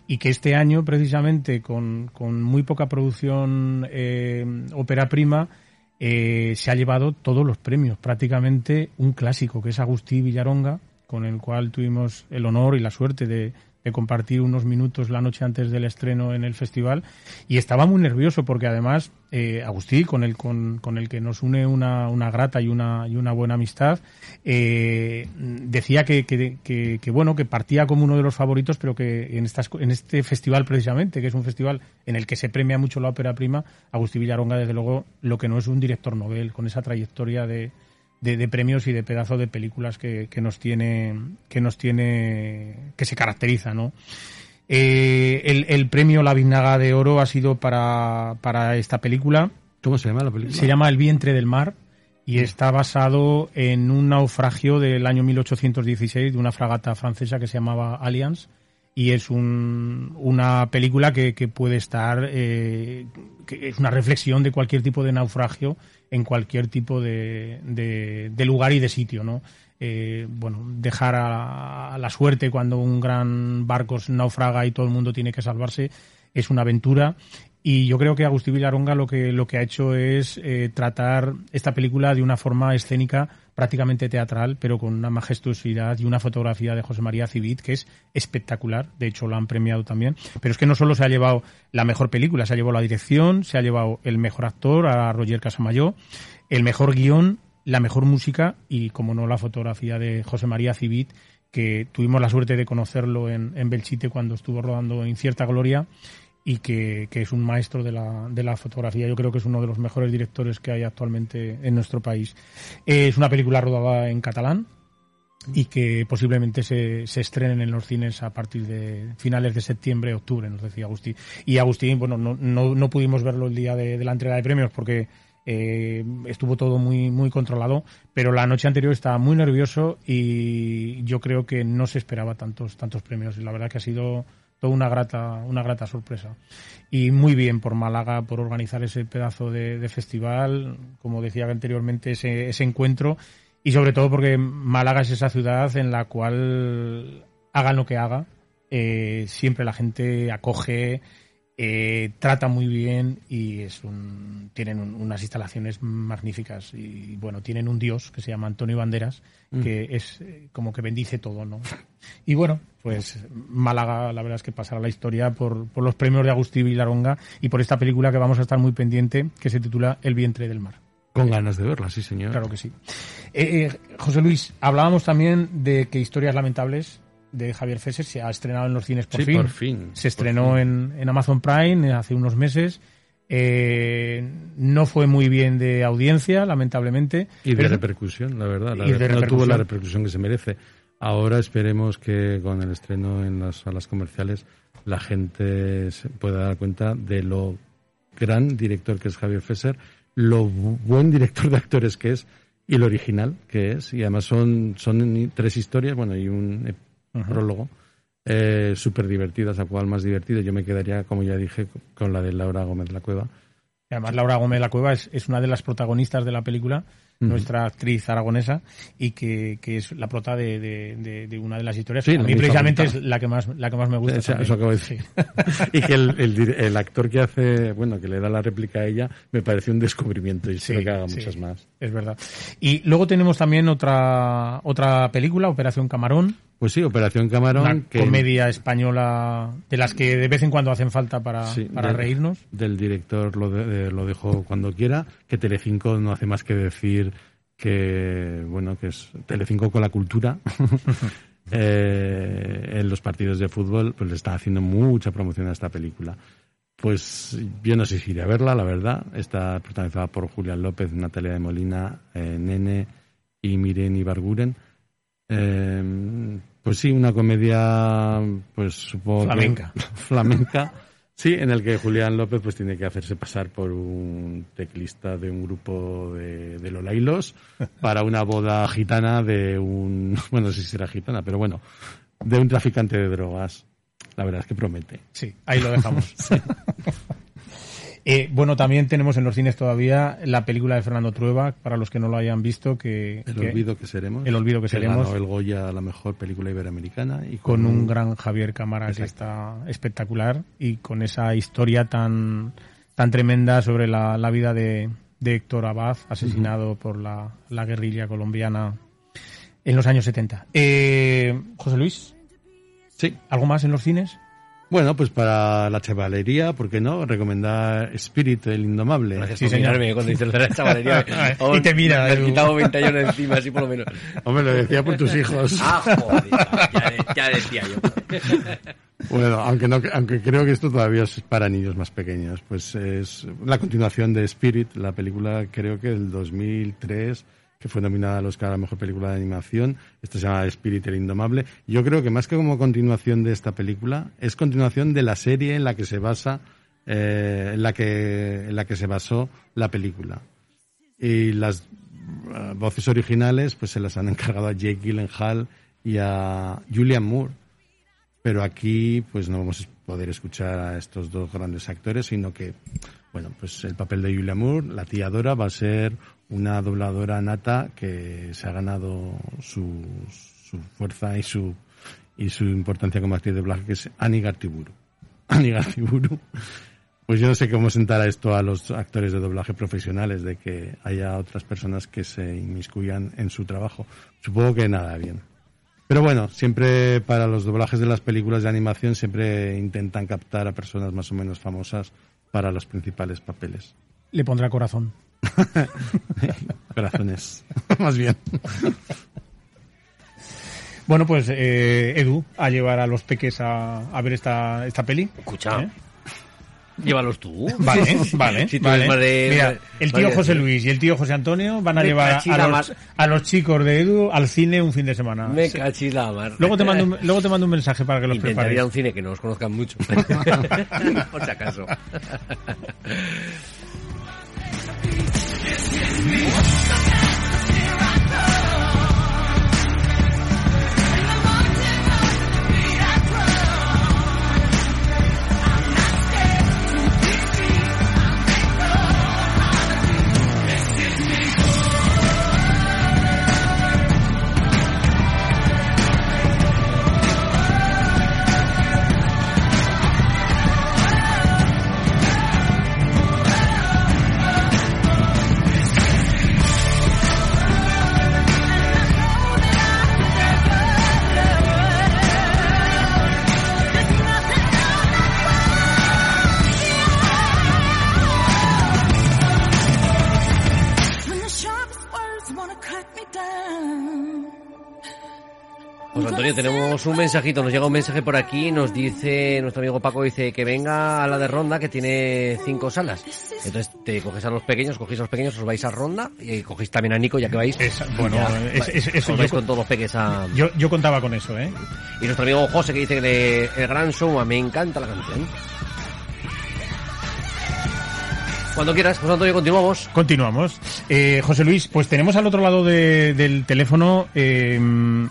y que este año, precisamente, con, con muy poca producción eh, ópera prima, eh, se ha llevado todos los premios, prácticamente un clásico, que es Agustí Villaronga, con el cual tuvimos el honor y la suerte de, de compartir unos minutos la noche antes del estreno en el festival. Y estaba muy nervioso porque además eh, Agustí, con el, con, con, el que nos une una, una grata y una, y una buena amistad, eh, decía que, que, que, que, bueno, que partía como uno de los favoritos, pero que en, estas, en este festival precisamente, que es un festival en el que se premia mucho la ópera prima, Agustí Villaronga, desde luego, lo que no es un director novel, con esa trayectoria de, de, de, premios y de pedazos de películas que, que, nos tiene, que nos tiene, que se caracteriza, ¿no? Eh, el, el, premio La Vinaga de Oro ha sido para, para esta película. ¿Cómo se llama la película? Se llama El vientre del mar y está basado en un naufragio del año 1816 de una fragata francesa que se llamaba Alliance y es un, una película que, que puede estar, eh, es una reflexión de cualquier tipo de naufragio en cualquier tipo de, de, lugar y de sitio, ¿no? Eh, bueno, dejar a, la suerte cuando un gran barco naufraga y todo el mundo tiene que salvarse es una aventura y yo creo que Agustín Villaronga lo que, lo que ha hecho es eh, tratar esta película de una forma escénica prácticamente teatral, pero con una majestuosidad y una fotografía de José María Civit que es espectacular. De hecho, lo han premiado también. Pero es que no solo se ha llevado la mejor película, se ha llevado la dirección, se ha llevado el mejor actor, a Roger Casamayor, el mejor guion, la mejor música y, como no, la fotografía de José María Civit, que tuvimos la suerte de conocerlo en, en Belchite cuando estuvo rodando Incierta Gloria y que, que, es un maestro de la, de la fotografía. Yo creo que es uno de los mejores directores que hay actualmente en nuestro país. Es una película rodada en catalán y que posiblemente se, se estrenen en los cines a partir de finales de septiembre, octubre, nos decía Agustín. Y Agustín, bueno, no, no, no pudimos verlo el día de, la entrega de premios porque eh, estuvo todo muy muy controlado, pero la noche anterior estaba muy nervioso y yo creo que no se esperaba tantos tantos premios. Y la verdad que ha sido toda una grata, una grata sorpresa. Y muy bien por Málaga por organizar ese pedazo de, festival, como decía anteriormente, ese, ese, encuentro, y sobre todo porque Málaga es esa ciudad en la cual hagan lo que haga, eh, siempre la gente acoge, eh, trata muy bien y es un, tienen un, unas instalaciones magníficas y bueno, tienen un dios que se llama Antonio Banderas que mm. es eh, como que bendice todo, ¿no? <laughs> Y bueno, pues Málaga la verdad es que pasará la historia por, por los premios de Agustín Vilaronga y por esta película que vamos a estar muy pendiente que se titula El vientre del mar. Con ganas de verla, sí señor. Claro que sí. Eh, eh, José Luis, hablábamos también de que Historias Lamentables de Javier Fesser se ha estrenado en los cines por sí, fin. Por fin se estrenó En, en, Amazon Prime hace unos meses. Eh, no fue muy bien de audiencia, lamentablemente. Y de repercusión, la verdad. La, no tuvo la repercusión que se merece. Ahora esperemos que con el estreno en las salas comerciales la gente se pueda dar cuenta de lo gran director que es Javier Fesser, lo buen director de actores que es y lo original que es. Y además son, son tres historias, bueno, y un uh -huh. prólogo, eh, súper divertidas, a cual más divertido. Yo me quedaría, como ya dije, con la de Laura Gómez La Cueva. Y además, Laura Gómez La Cueva es, es, una de las protagonistas de la película, uh -huh. nuestra actriz aragonesa, y que, que es la prota de, de, de, de, una de las historias. Sí, a mí precisamente es la que más, la que más me gusta. Eso, eso acabo de decir. <laughs> y que el, el, el, actor que hace, bueno, que le da la réplica a ella, me pareció un descubrimiento y sí, espero que haga sí, muchas más. Es verdad. Y luego tenemos también otra, otra película, Operación Camarón. Pues sí, Operación Camarón. Una que... comedia española de las que de vez en cuando hacen falta para, sí, para del, reírnos. Del director lo, de, lo dejo cuando quiera, que Telecinco no hace más que decir que, bueno, que es Telecinco con la cultura. <laughs> eh, en los partidos de fútbol, pues le está haciendo mucha promoción a esta película. Pues yo no sé si iré a verla, la verdad. Está protagonizada por Julián López, Natalia de Molina, eh, Nene y Miren Ibarguren. Eh, pues sí, una comedia, pues supongo flamenca. Que, <laughs> flamenca. Sí, en el que Julián López pues tiene que hacerse pasar por un teclista de un grupo de, de Lolailos para una boda gitana de un, <laughs> bueno, no sé si será gitana, pero bueno, de un traficante de drogas. La verdad es que promete. Sí, ahí lo dejamos. <laughs> Eh, bueno, también tenemos en los cines todavía la película de Fernando Trueba, para los que no lo hayan visto, que... El olvido que seremos. El olvido que, seremos. Ganó el Goya la mejor película iberoamericana. Y con, un, gran Javier Cámara que está espectacular y con esa historia tan, tan tremenda sobre la, la vida de, de, Héctor Abad, asesinado por la, la, guerrilla colombiana en los años 70. Eh, José Luis. Sí. ¿Algo más en los cines? Bueno, pues para la chavalería, ¿por qué no? Recomendar Spirit, el indomable. Gracias sí, señorme cuando dices la chavalería. <laughs> y te mira. Me has quitado 20 años encima, así por lo menos. Hombre, lo decía por tus hijos. ah, joder, ya, ya decía yo. Bueno, aunque, no, aunque creo que esto todavía es para niños más pequeños. Pues es la continuación de Spirit, la película creo que del 2003 que fue nominada al Oscar a la mejor película de animación. Esta se llama Spirit el Indomable. Yo creo que más que como continuación de esta película, es continuación de la serie en la que se basa, eh, en la que, en la que se basó la película. Y las uh, voces originales, pues se las han <laughs> encargado a Jake Gyllenhaal y a Julian Moore. Pero aquí, pues no vamos a poder escuchar a estos dos grandes actores, sino que, bueno, pues el papel de Julian Moore, la tía Dora, va a ser una dobladora nata que se ha ganado su, su fuerza y su, y su importancia como actriz de doblaje, que es Ani Gartiburu. <laughs> Ani Gartiburu. Pues yo no sé cómo sentar esto a los actores de doblaje profesionales, de que haya otras personas que se inmiscuyan en su trabajo. Supongo que nada bien. Pero bueno, siempre para los doblajes de las películas de animación siempre intentan captar a personas más o menos famosas para los principales papeles. Le pondrá corazón. <laughs> Corazones, <laughs> más bien. Bueno, pues eh, Edu, a llevar a los peques a, a ver esta, esta peli. Escucha. ¿Eh? Llévalos tú. Vale, <laughs> vale. Si vale. Mira, el tío José Luis y el tío José Antonio van a llevar a los, a los, chicos de Edu al cine un fin de semana. Me cachila mar. Luego te mando un, luego te mando un mensaje para que los Intentaría prepares. un cine que no os conozcan mucho. Por si acaso. Pues Antonio, tenemos un mensajito, nos llega un mensaje por aquí, nos dice, nuestro amigo Paco dice que venga a la de Ronda que tiene cinco salas. Entonces te coges a los pequeños, cogéis a los pequeños, os vais a Ronda y cogéis también a Nico ya que vais. Es, bueno, ya, es, vais con todos los peques a... Yo, yo contaba con eso, ¿eh? Y nuestro amigo José que dice que de El Gran Show, me encanta la canción. Cuando quieras, José Antonio, continuamos. Continuamos. Eh, José Luis, pues tenemos al otro lado de, del teléfono eh,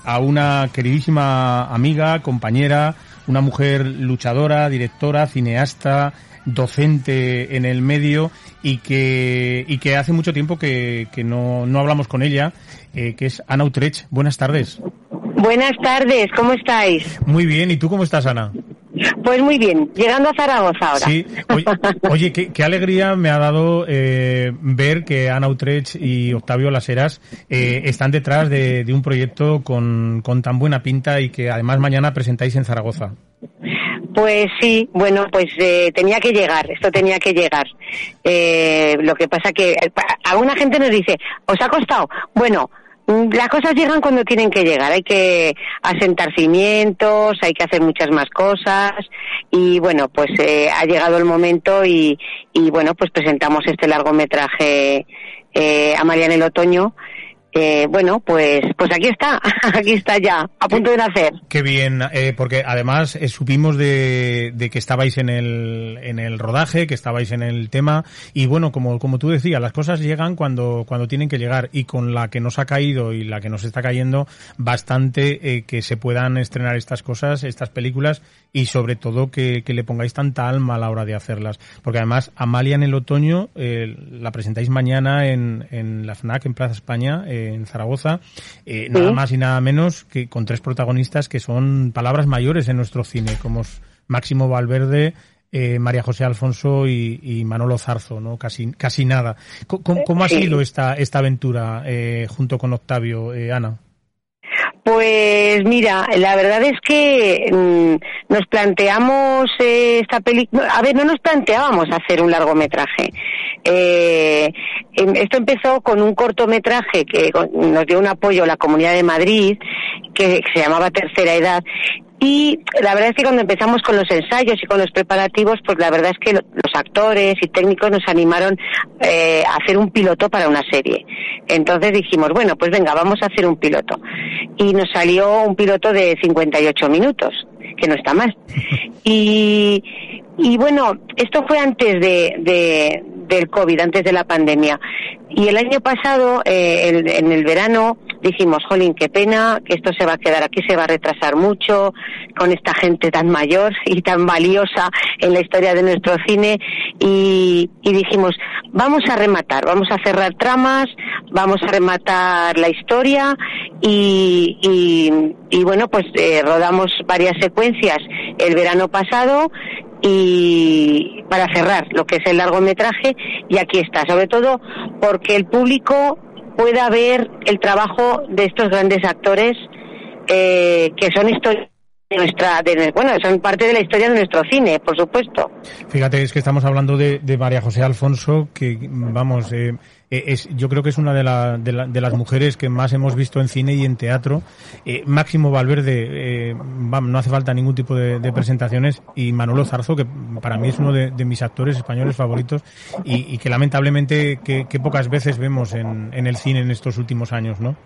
a una queridísima amiga, compañera, una mujer luchadora, directora, cineasta, docente en el medio y que, y que hace mucho tiempo que, que no, no hablamos con ella, eh, que es Ana Utrecht. Buenas tardes. Buenas tardes, ¿cómo estáis? Muy bien, ¿y tú cómo estás, Ana? Pues muy bien, llegando a Zaragoza ahora. Sí, oye, <laughs> oye qué, qué, alegría me ha dado eh, ver que Ana Utrecht y Octavio Laseras eh, están detrás de, de un proyecto con, con, tan buena pinta y que además mañana presentáis en Zaragoza. Pues sí, bueno, pues eh, tenía que llegar, esto tenía que llegar. Eh, lo que pasa que alguna gente nos dice, ¿os ha costado? Bueno, las cosas llegan cuando tienen que llegar. Hay que asentar cimientos, hay que hacer muchas más cosas y bueno, pues eh, ha llegado el momento y, y, bueno, pues presentamos este largometraje eh, a María en el otoño eh, bueno, pues, pues aquí está, <laughs> aquí está ya, a punto de nacer. Qué bien, eh, porque además eh, supimos de, de, que estabais en el, en el rodaje, que estabais en el tema, y bueno, como, como tú decías, las cosas llegan cuando, cuando tienen que llegar, y con la que nos ha caído y la que nos está cayendo, bastante eh, que se puedan estrenar estas cosas, estas películas, y sobre todo que, que, le pongáis tanta alma a la hora de hacerlas. Porque además, Amalia en el otoño, la presentáis mañana en, en la FNAC, en Plaza España, en Zaragoza, eh, nada más y nada menos que con tres protagonistas que son palabras mayores en nuestro cine, como Máximo Valverde, eh, María José Alfonso y, Manolo Zarzo, ¿no? Casi, casi nada. ¿Cómo, ha sido esta, esta aventura eh, junto con Octavio, Ana? Pues mira, la verdad es que mm, nos planteamos esta película, a ver, no nos planteábamos hacer un largometraje. Eh, em, esto empezó con un cortometraje que nos dio un apoyo la Comunidad de Madrid, que se llamaba Tercera Edad, y la verdad es que cuando empezamos con los ensayos y con los preparativos, pues la verdad es que los actores y técnicos nos animaron eh, a hacer un piloto para una serie. Entonces dijimos, bueno, pues venga, vamos a hacer un piloto. Y nos salió un piloto de 58 minutos, que no está mal. Y, bueno, esto fue antes de, del COVID, antes de la pandemia. Y el año pasado, eh, en el verano, dijimos, jolín, qué pena, que esto se va a quedar aquí, se va a retrasar mucho, con esta gente tan mayor <laughs> y tan valiosa en la historia de nuestro cine. Y, dijimos, vamos a rematar, vamos a cerrar tramas, vamos a rematar la historia y, y, bueno, pues eh, rodamos varias secuencias el verano pasado y para cerrar lo que es el largometraje y aquí está, sobre todo porque el público pueda ver el trabajo de estos grandes actores eh, que son historias nuestra, de, bueno, son parte de la historia de nuestro cine, por supuesto. Fíjate, es que estamos hablando de, de María José Alfonso, que, vamos, eh, eh, es, yo creo que es una de, la, de, la, de, las mujeres que más hemos visto en cine y en teatro. Eh, Máximo Valverde, eh, no hace falta ningún tipo de, presentaciones, y Manolo Zarzo, que para mí es uno de, mis actores españoles favoritos y, y que lamentablemente que, que, pocas veces vemos en, en el cine en estos últimos años, ¿no?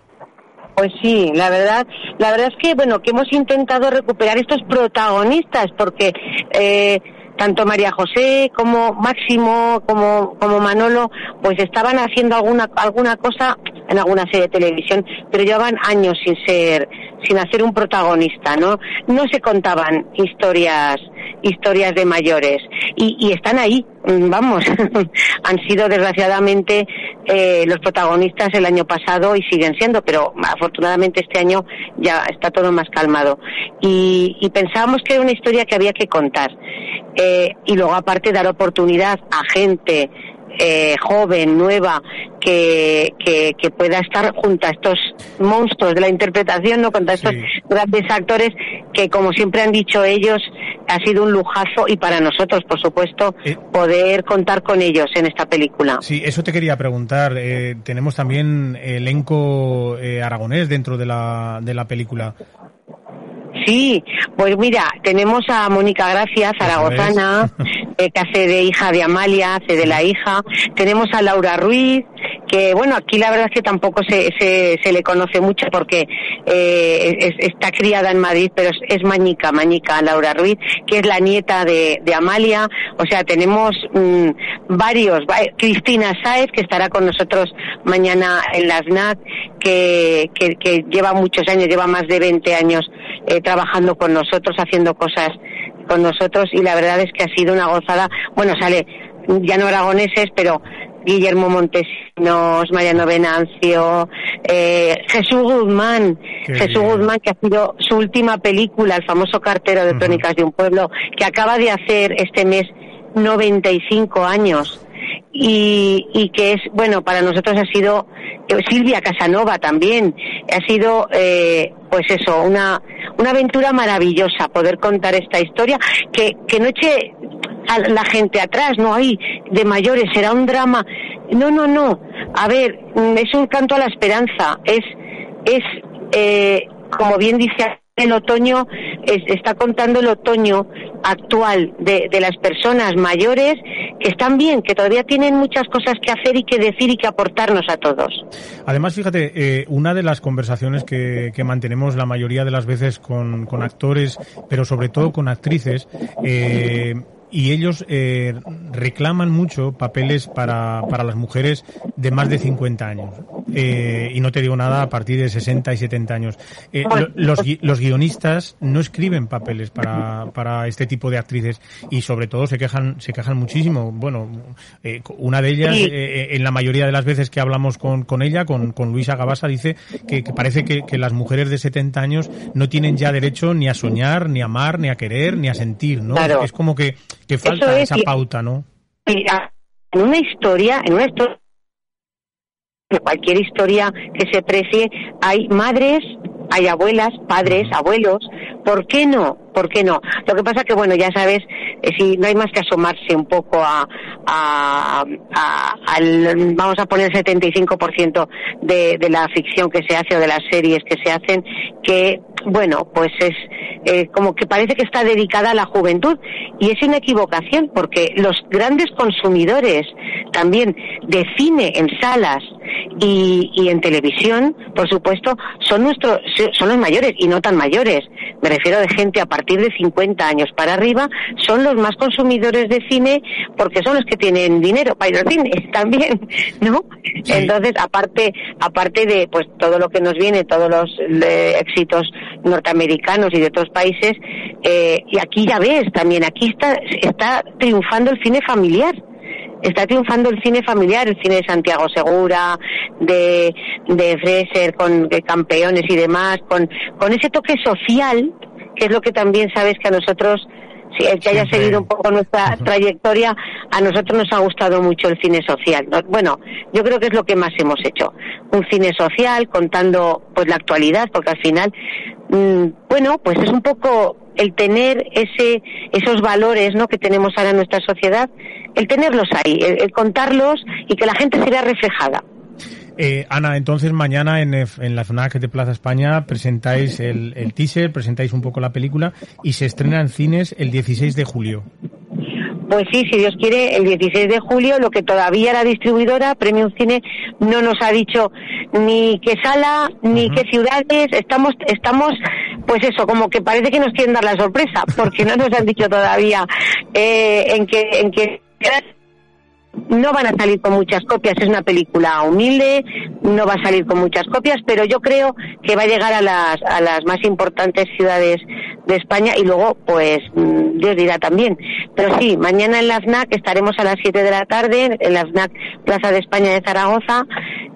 Pues sí, la verdad, la verdad es que bueno que hemos intentado recuperar estos protagonistas porque eh, tanto María José como Máximo como, como Manolo pues estaban haciendo alguna alguna cosa en alguna serie de televisión pero llevaban años sin ser sin hacer un protagonista no no se contaban historias historias de mayores. Y, y están ahí vamos <laughs> han sido desgraciadamente eh, los protagonistas el año pasado y siguen siendo pero afortunadamente este año ya está todo más calmado. Y, y pensábamos que era una historia que había que contar eh, y luego aparte dar oportunidad a gente eh, joven, nueva, que, que, pueda estar junto a estos monstruos de la interpretación, ¿no? Contra estos grandes actores que, como siempre han dicho ellos, ha sido un lujazo y para nosotros, por supuesto, eh. poder contar con ellos en esta película. Sí, eso te quería preguntar. Eh, tenemos también elenco aragonés dentro de la, de la película. Sí, pues mira, tenemos a Mónica Gracia, zaragozana, <laughs> eh, que hace de hija de Amalia, hace de la hija. Tenemos a Laura Ruiz, que bueno, aquí la verdad es que tampoco se, se, le conoce mucho porque eh, está criada en Madrid, pero es, mañica, mañica Laura Ruiz, que es la nieta de, Amalia. O sea, tenemos mm, varios. Cristina Saez, que estará con nosotros mañana en las NAT, que, que, lleva muchos años, lleva más de 20 años eh, trabajando con nosotros, haciendo cosas con nosotros y la verdad es que ha sido una gozada. Bueno, sale ya no aragoneses, pero Guillermo Montesinos, Mariano Venancio, eh, Jesús Guzmán, Jesús Guzmán que ha sido su última película, el famoso cartero de Tónicas de un Pueblo, que acaba de hacer este mes 95 años y, y que es, bueno, para nosotros ha sido, eh, Silvia Casanova también, ha sido, eh, pues eso, una, una aventura maravillosa poder contar esta historia que, que no eche a la gente atrás, no hay de mayores, será un drama. No, no, no. A ver, mm, es un canto a la esperanza, es, es, eh, como bien dice el otoño, está contando el otoño actual de, las personas mayores que están bien, que todavía tienen muchas cosas que hacer y que decir y que aportarnos a todos. Además, fíjate, eh, una de las conversaciones que, mantenemos la mayoría de las veces con, con actores, pero sobre todo con actrices, eh, y ellos eh, reclaman mucho papeles para, para las mujeres de más de 50 años. Eh, y no te digo nada a partir de 60 y 70 años. Eh, los, los guionistas no escriben papeles para, para este tipo de actrices y sobre todo se quejan, se quejan muchísimo. Bueno, eh, una de ellas, eh, en la mayoría de las veces que hablamos con, con ella, con, con Luisa Gabasa, dice que, que parece que, que, las mujeres de 70 años no tienen ya derecho ni a soñar, ni a amar, ni a querer, ni a sentir, ¿no? Es como que que falta esa pauta, ¿no? En una historia, en una historia, cualquier historia que se precie, hay madres, hay abuelas, padres, abuelos. ¿Por qué no? ¿Por qué no? Lo que pasa que, bueno, ya sabes, eh, si no hay más que asomarse un poco a, a, al, vamos a poner el 75% de, de la ficción que se hace o de las series que se hacen, que, bueno, pues es eh, como que parece que está dedicada a la juventud y es una equivocación porque los grandes consumidores también de cine en salas y, y en televisión, por supuesto, son nuestros, son los mayores y no tan mayores. Me refiero de gente a partir de 50 años para arriba, son los más consumidores de cine porque son los que tienen dinero para ir al cine también, ¿no? Entonces, aparte, aparte de pues todo lo que nos viene, todos los éxitos norteamericanos y de otros países, eh, y aquí ya ves también, aquí está, está triunfando el cine familiar. Está triunfando el cine familiar, el cine de Santiago Segura, de, de Freser, con campeones y demás, con, con ese toque social, que es lo que también sabes que a nosotros, si el que haya seguido un poco nuestra trayectoria, a nosotros nos ha gustado mucho el cine social. Bueno, yo creo que es lo que más hemos hecho. Un cine social contando pues la actualidad, porque al final, mmm, bueno, pues es un poco el tener ese, esos valores ¿no? que tenemos ahora en nuestra sociedad, el tenerlos ahí, el, el contarlos y que la gente se vea reflejada. Eh, Ana, entonces mañana en, en la FNAC de Plaza España presentáis el, el, teaser, presentáis un poco la película y se estrena en cines el 16 de julio. Pues sí, si Dios quiere, el 16 de julio, lo que todavía la distribuidora, Premium Cine, no nos ha dicho ni qué sala, ni uh -huh. qué ciudades, estamos, estamos, pues eso, como que parece que nos quieren dar la sorpresa, porque no nos han dicho todavía eh, en qué, en qué no van a salir con muchas copias, es una película humilde, no va a salir con muchas copias, pero yo creo que va a llegar a las, a las más importantes ciudades de España y luego, pues, mm, Dios dirá también. Pero sí, mañana en la FNAC estaremos a las 7 de la tarde, en la FNAC Plaza de España de Zaragoza,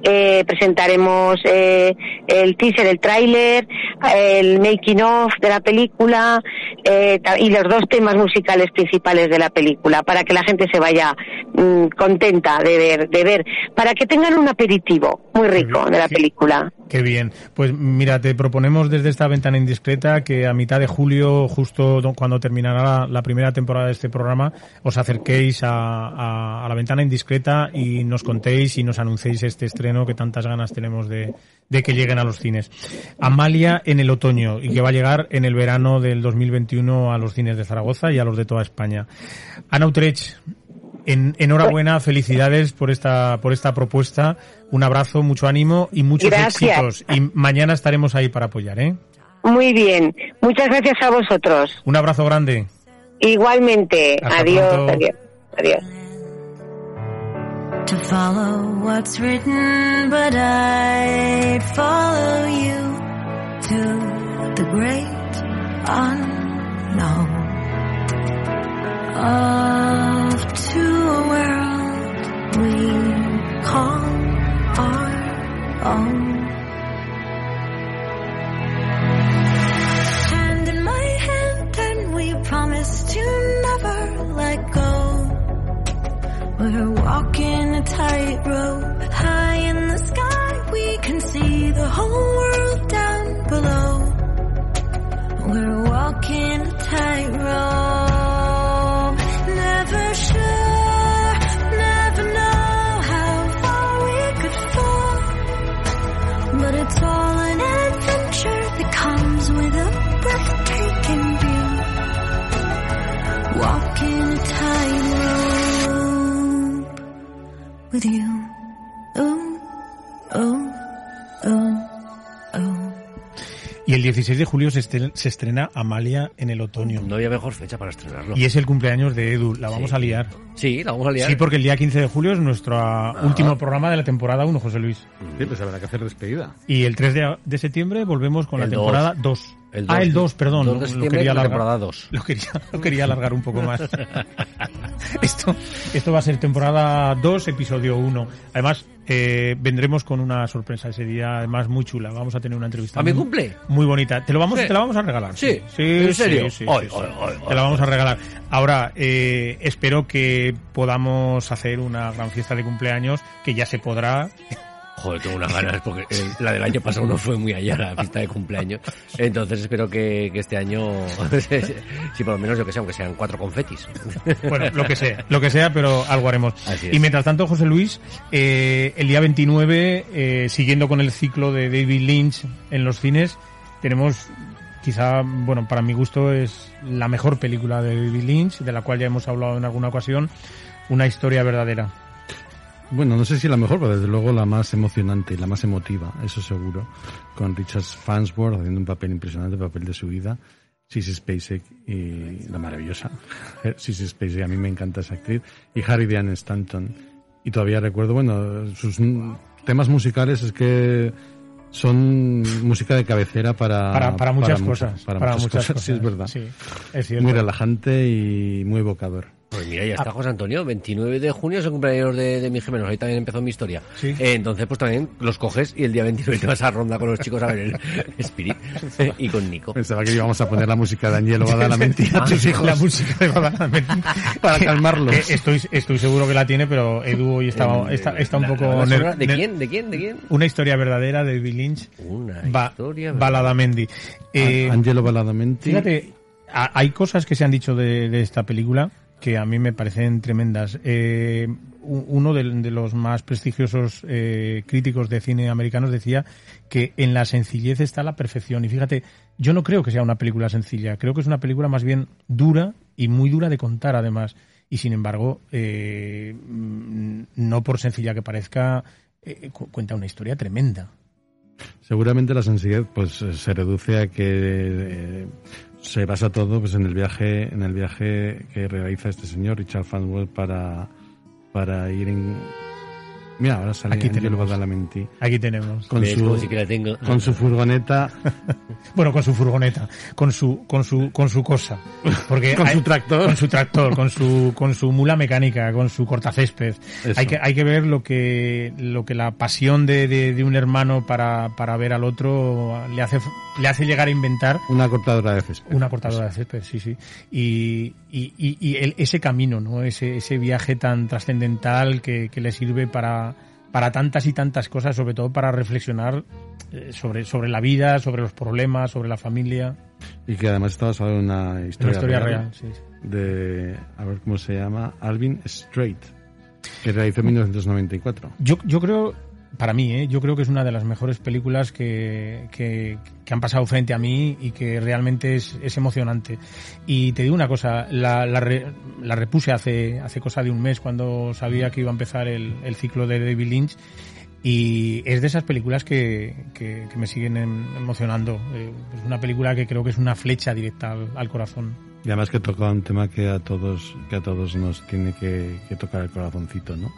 eh, presentaremos eh, el teaser, el tráiler, el making of de la película eh, y los dos temas musicales principales de la película para que la gente se vaya mmm, contenta de ver, de ver, para que tengan un aperitivo muy rico de la película. Qué bien. Pues mira, te proponemos desde esta ventana indiscreta que a mitad de julio, justo cuando terminará la, la primera temporada de este programa, os acerquéis a, a, a, la ventana indiscreta y nos contéis y nos anunciéis este estreno que tantas ganas tenemos de, de que lleguen a los cines. Amalia en el otoño y que va a llegar en el verano del 2021 a los cines de Zaragoza y a los de toda España. Ana Utrecht, en, enhorabuena, felicidades por esta, por esta propuesta. Un abrazo, mucho ánimo y muchos gracias. éxitos. Y mañana estaremos ahí para apoyar, ¿eh? Muy bien. Muchas gracias a vosotros. Un abrazo grande. Igualmente. Hasta adiós, pronto. adiós. Adiós. To follow what's written, but I'd follow you to the great unknown. Off to a world we call our own. Hand in my hand, and we promise to never let go. We're walking a tightrope high in the sky. We can see the whole world down below. We're walking a tightrope. 16 de julio se, se estrena Amalia en el otoño. No había mejor fecha para estrenarlo. Y es el cumpleaños de Edu. La vamos Sí. a liar. Sí, la vamos a liar. Sí, porque el día 15 de julio es nuestro ah, último programa de la temporada 1, José Luis. Sí, pues habrá que hacer despedida. Y el 3 de, de septiembre volvemos con El la temporada 2. El ah, dos. el 2, perdón. De lo- quería la alargar. temporada dos. <laughs> Lo quería, lo quería alargar un poco más. <laughs> esto, esto va a ser temporada 2, episodio 1. Además, eh, vendremos con una sorpresa ese día, además muy chula. Vamos a tener una entrevista. ¿A mi muy- cumple? Muy bonita. ¿Te, lo vamos, Sí. te la vamos a regalar. Sí. sí, ¿En serio? sí, Ay, sí, sí. ay, Te la vamos a regalar. Ahora, eh, espero que podamos hacer una gran fiesta de cumpleaños, que ya se podrá. Joder, tengo unas ganas porque eh, la del año pasado no fue muy allá la fiesta de cumpleaños. Entonces espero que, que este año, <laughs> sí, por lo menos yo que sé, aunque sean cuatro confetis. Bueno, lo que sea, lo que sea, pero algo haremos. Y mientras tanto, José Luis, eh, el día 29, eh, siguiendo con el ciclo de David Lynch en los cines, tenemos quizá, bueno, para mi gusto es la mejor película de David Lynch, de la cual ya hemos hablado en alguna ocasión, una historia verdadera. Bueno, no sé si la mejor, pero desde luego la más emocionante y la más emotiva, eso seguro. Con Richard Farnsworth haciendo un papel impresionante, el papel de su vida. Sissy Spacek y la maravillosa <laughs> Sissy Spacek, a mí me encanta esa actriz. Y Harry Dean Stanton. Y todavía recuerdo, bueno, sus temas musicales es que son música de cabecera para, Para, para muchas mucha- cosas. para, muchas, cosas, sí, es verdad. Sí, es cierto. Muy relajante y muy evocador. Pues mira, ya está José Antonio, 29 de junio es el cumpleaños de, de mi gemelos, ahí también empezó mi historia. Sí. Eh, entonces pues también los coges y el día 29 te vas a ronda con los chicos a ver el <laughs> Spirit eh, y con Nico. Pensaba que íbamos a poner la música de Angelo Badalamenti a tus hijos. La música de Badalamenti. Para calmarlos. Eh, Estoy, estoy seguro que la tiene, pero Edu hoy está, Eh, está, está un la- poco... la ¿De quién? ¿De quién? ¿De quién? Una historia verdadera de David Lynch. Una Ba- historia. Baladamendi. Eh, Angelo Badalamenti. fíjate, hay cosas que se han dicho de, de esta película que a mí me parecen tremendas. Eh, uno de, los más prestigiosos eh, críticos de cine americanos decía que en la sencillez está la perfección. Y fíjate, yo no creo que sea una película sencilla. Creo que es una película más bien dura y muy dura de contar además. Y sin embargo, eh, mm, no por sencilla que parezca, cu- cuenta una historia tremenda. Seguramente la sencillez pues se reduce a que se basa todo pues en el viaje en el viaje que realiza este señor Richard Farnsworth para para ir en mira ahora sale Aquí Angelo tenemos. Badalamenti Aquí tenemos. con ¿Ves su cómo sí que la tengo? con su furgoneta <laughs> Bueno, con su furgoneta, con su, con su, con su cosa. Porque <laughs> Con hay- su tractor. Con su tractor, con su, con su mula mecánica, con su cortacésped. Eso. Hay que, hay que ver lo que, lo que la pasión de, de, de un hermano para, para ver al otro le hace, le hace llegar a inventar una cortadora de césped una cortadora de césped, sí, sí. Y, y, y, y el- ese camino, ¿no? Ese, ese viaje tan trascendental que, que le sirve para, para tantas y tantas cosas, sobre todo para reflexionar eh, sobre, sobre la vida, sobre los problemas, sobre la familia. y que además está basado en una Una historia, historia real, sí. de a ver cómo se llama Alvin Strait que realizó en 1994 Yo, yo creo, para mí, ¿eh? yo creo que es una de las mejores películas que, que, han pasado frente a mí y que realmente es, es emocionante. Y te digo una cosa, la, la, re- la repuse hace, hace cosa de un mes cuando sabía que iba a empezar el, ciclo de David Lynch. Y es de esas películas que, que, me siguen em- emocionando. Eh, es una película que creo que es una flecha directa al, al corazón. Y además que toca un tema que a todos, que a todos nos tiene que, que tocar el corazoncito, ¿no?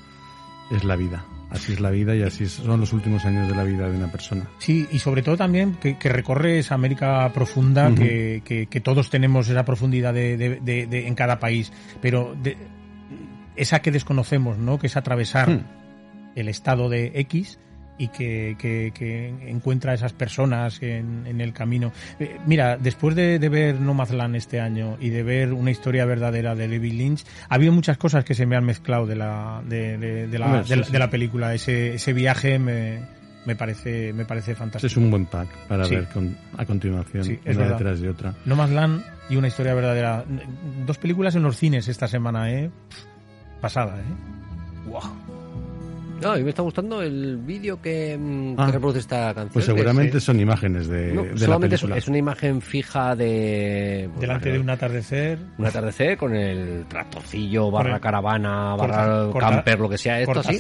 Es la vida. Así es la vida y así son los últimos años de la vida de una persona. Sí, y sobre todo también que, que recorre esa América profunda, que, que- que todos tenemos esa profundidad de, de- de- de- en cada país, pero de- esa que desconocemos, ¿no? Que es atravesar Hmm. el estado de X y que, que- que encuentra a esas personas en, en el camino. Eh, mira, después de, de ver Nomadland este año y de ver una historia verdadera de David Lynch, ha habido muchas cosas que se me han mezclado de la, de, de- de la, Hombre, de sí, la- sí. de la película. Ese, ese viaje me, me parece, me parece fantástico. Es un buen pack para Sí. ver con- a continuación, Sí, es una verdad. detrás de otra. Nomadland y una historia verdadera. Dos películas en los cines esta semana, ¿eh? Pasada, ¿eh? Wow. No, a mí me está gustando el vídeo que, mm, que Ah. reproduce esta canción. Pues seguramente son imágenes de, No, de la solamente es, película. es una imagen fija de... pues, Delante la- de un atardecer. un atardecer con el tractorcillo, barra el- caravana, corta- barra corta- camper, lo que sea, esto así.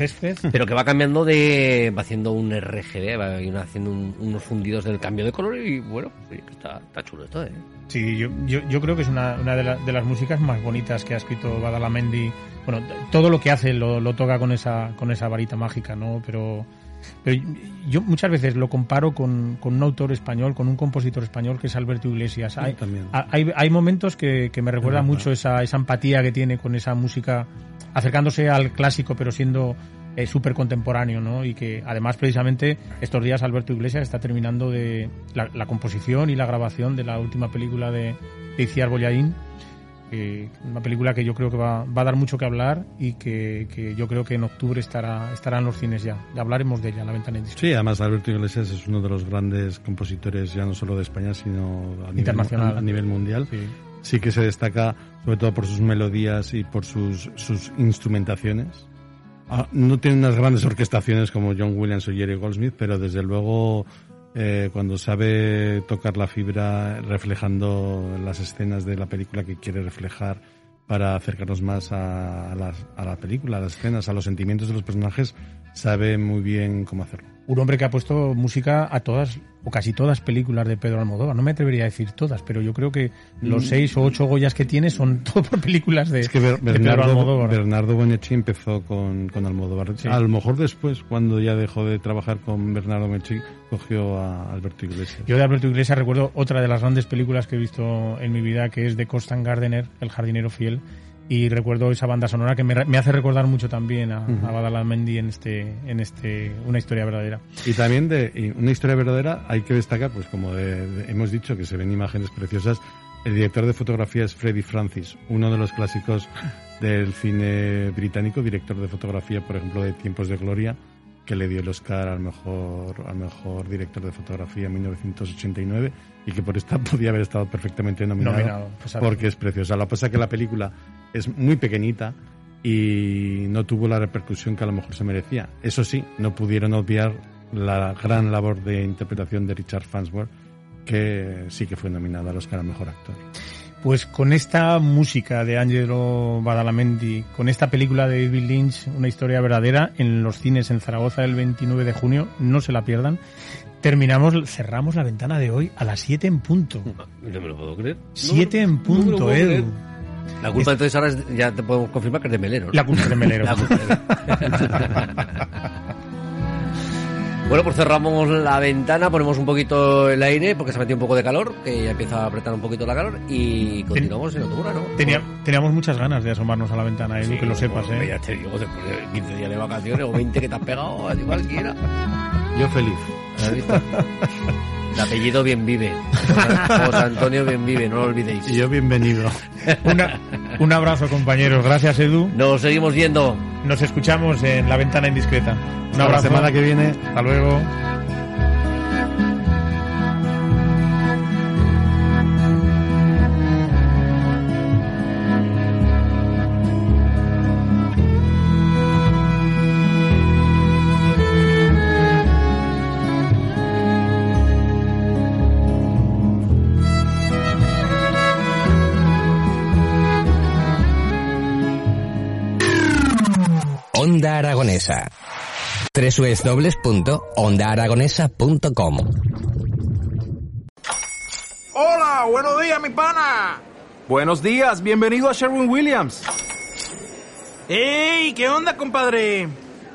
Pero que va cambiando de... va haciendo un RGB, va haciendo un- unos fundidos del cambio de color y bueno, está, está chulo esto, ¿eh? Sí, yo, yo, yo creo que es una, una de, la- de las músicas más bonitas que ha escrito Badalamendi. Bueno, todo lo que hace lo, lo toca con esa, con esa varita mágica, ¿no? Pero, pero yo muchas veces lo comparo con, con un autor español, con un compositor español que es Alberto Iglesias. Hay, hay, hay momentos que, que me recuerdan verdad. mucho esa, esa empatía que tiene con esa música, acercándose al clásico, pero siendo eh, súper contemporáneo, ¿no? Y que además, precisamente, estos días Alberto Iglesias está terminando de la, la composición y la grabación de la última película de, de Iciar Bollaín. Eh, una película que yo creo que va, va a dar mucho que hablar y que, que yo creo que en octubre estará, estará en los cines ya. Ya hablaremos de ella la ventana en disco. Sí, además Alberto Iglesias es uno de los grandes compositores ya no solo de España, sino a nivel, Internacional. a, a nivel mundial. Sí. Sí que se destaca sobre todo por sus melodías y por sus, sus instrumentaciones. Ah, No tiene unas grandes orquestaciones como John Williams o Jerry Goldsmith, pero desde luego eh, cuando sabe tocar la fibra reflejando las escenas de la película que quiere reflejar para acercarnos más a, a las- a la película, a las escenas, a los sentimientos de los personajes, sabe muy bien cómo hacerlo. Un hombre que ha puesto música a todas o casi todas películas de Pedro Almodóvar. No me atrevería a decir todas, pero yo creo que los Mm. seis o ocho Goyas que tiene son <laughs> todo por películas de, Es que Ber- de Pedro Bernardo, Almodóvar. Bernardo Bonetti empezó con, con Almodóvar. Sí. A lo mejor después, cuando ya dejó de trabajar con Bernardo Bonetti, cogió a Alberto Iglesias. Yo de Alberto Iglesias recuerdo otra de las grandes películas que he visto en mi vida, que es de Constant Gardener, El jardinero fiel. Y recuerdo esa banda sonora que me, me hace recordar mucho también a, Ujú. a Badalamenti en este, en este, una historia verdadera. Y también de una historia verdadera hay que destacar, pues como de- de- hemos dicho, que se ven imágenes preciosas. El director de fotografía es Freddie Francis, uno de los clásicos del cine británico, director de fotografía, por ejemplo, de Tiempos de Gloria, que le dio el Oscar al mejor, al mejor director de fotografía en 1989 y que por esta <laughs> podía haber estado perfectamente nominado, Nominado, pues, porque es preciosa. Lo que pasa es que la película es muy pequeñita y no tuvo la repercusión que a lo mejor se merecía. Eso sí, no pudieron obviar la gran labor de interpretación de Richard Farnsworth, que sí que fue nominado al Oscar al mejor actor. Pues con esta música de Angelo Badalamenti, con esta película de David Lynch, una historia verdadera, en los cines en Zaragoza el 29 de junio, no se la pierdan. Terminamos, cerramos la ventana de hoy a las 7 en punto. No me lo puedo creer. 7 en no punto, Edu. La culpa entonces ahora es- ya te podemos confirmar que es de Melero. ¿no? La culpa es de Melero. <laughs> <laughs> Bueno, pues cerramos la ventana, ponemos un poquito el aire porque se metió un poco de calor, que ya empieza a apretar un poquito la calor y continuamos en Otomura, ¿no? Tenía- teníamos muchas ganas de asomarnos a la ventana, Edu, Sí, que lo sepas, bueno, ¿eh? Ya te digo, después de 15 días de vacaciones o 20 que te has pegado, así cualquiera. Yo feliz. ¿Has visto? De apellido bien vive. José Antonio bien vive, no lo olvidéis. Y yo bienvenido. Una- un abrazo, compañeros. Gracias, Edu. Nos seguimos viendo. Nos escuchamos en la ventana indiscreta. Un Hasta la abrazo. semana que viene. Hasta luego. Aragonesa. www.ondaaragonesa.com Hola, buenos días, mi pana. Buenos días, bienvenido a Sherwin Williams. ¡Ey! ¿Qué onda, compadre?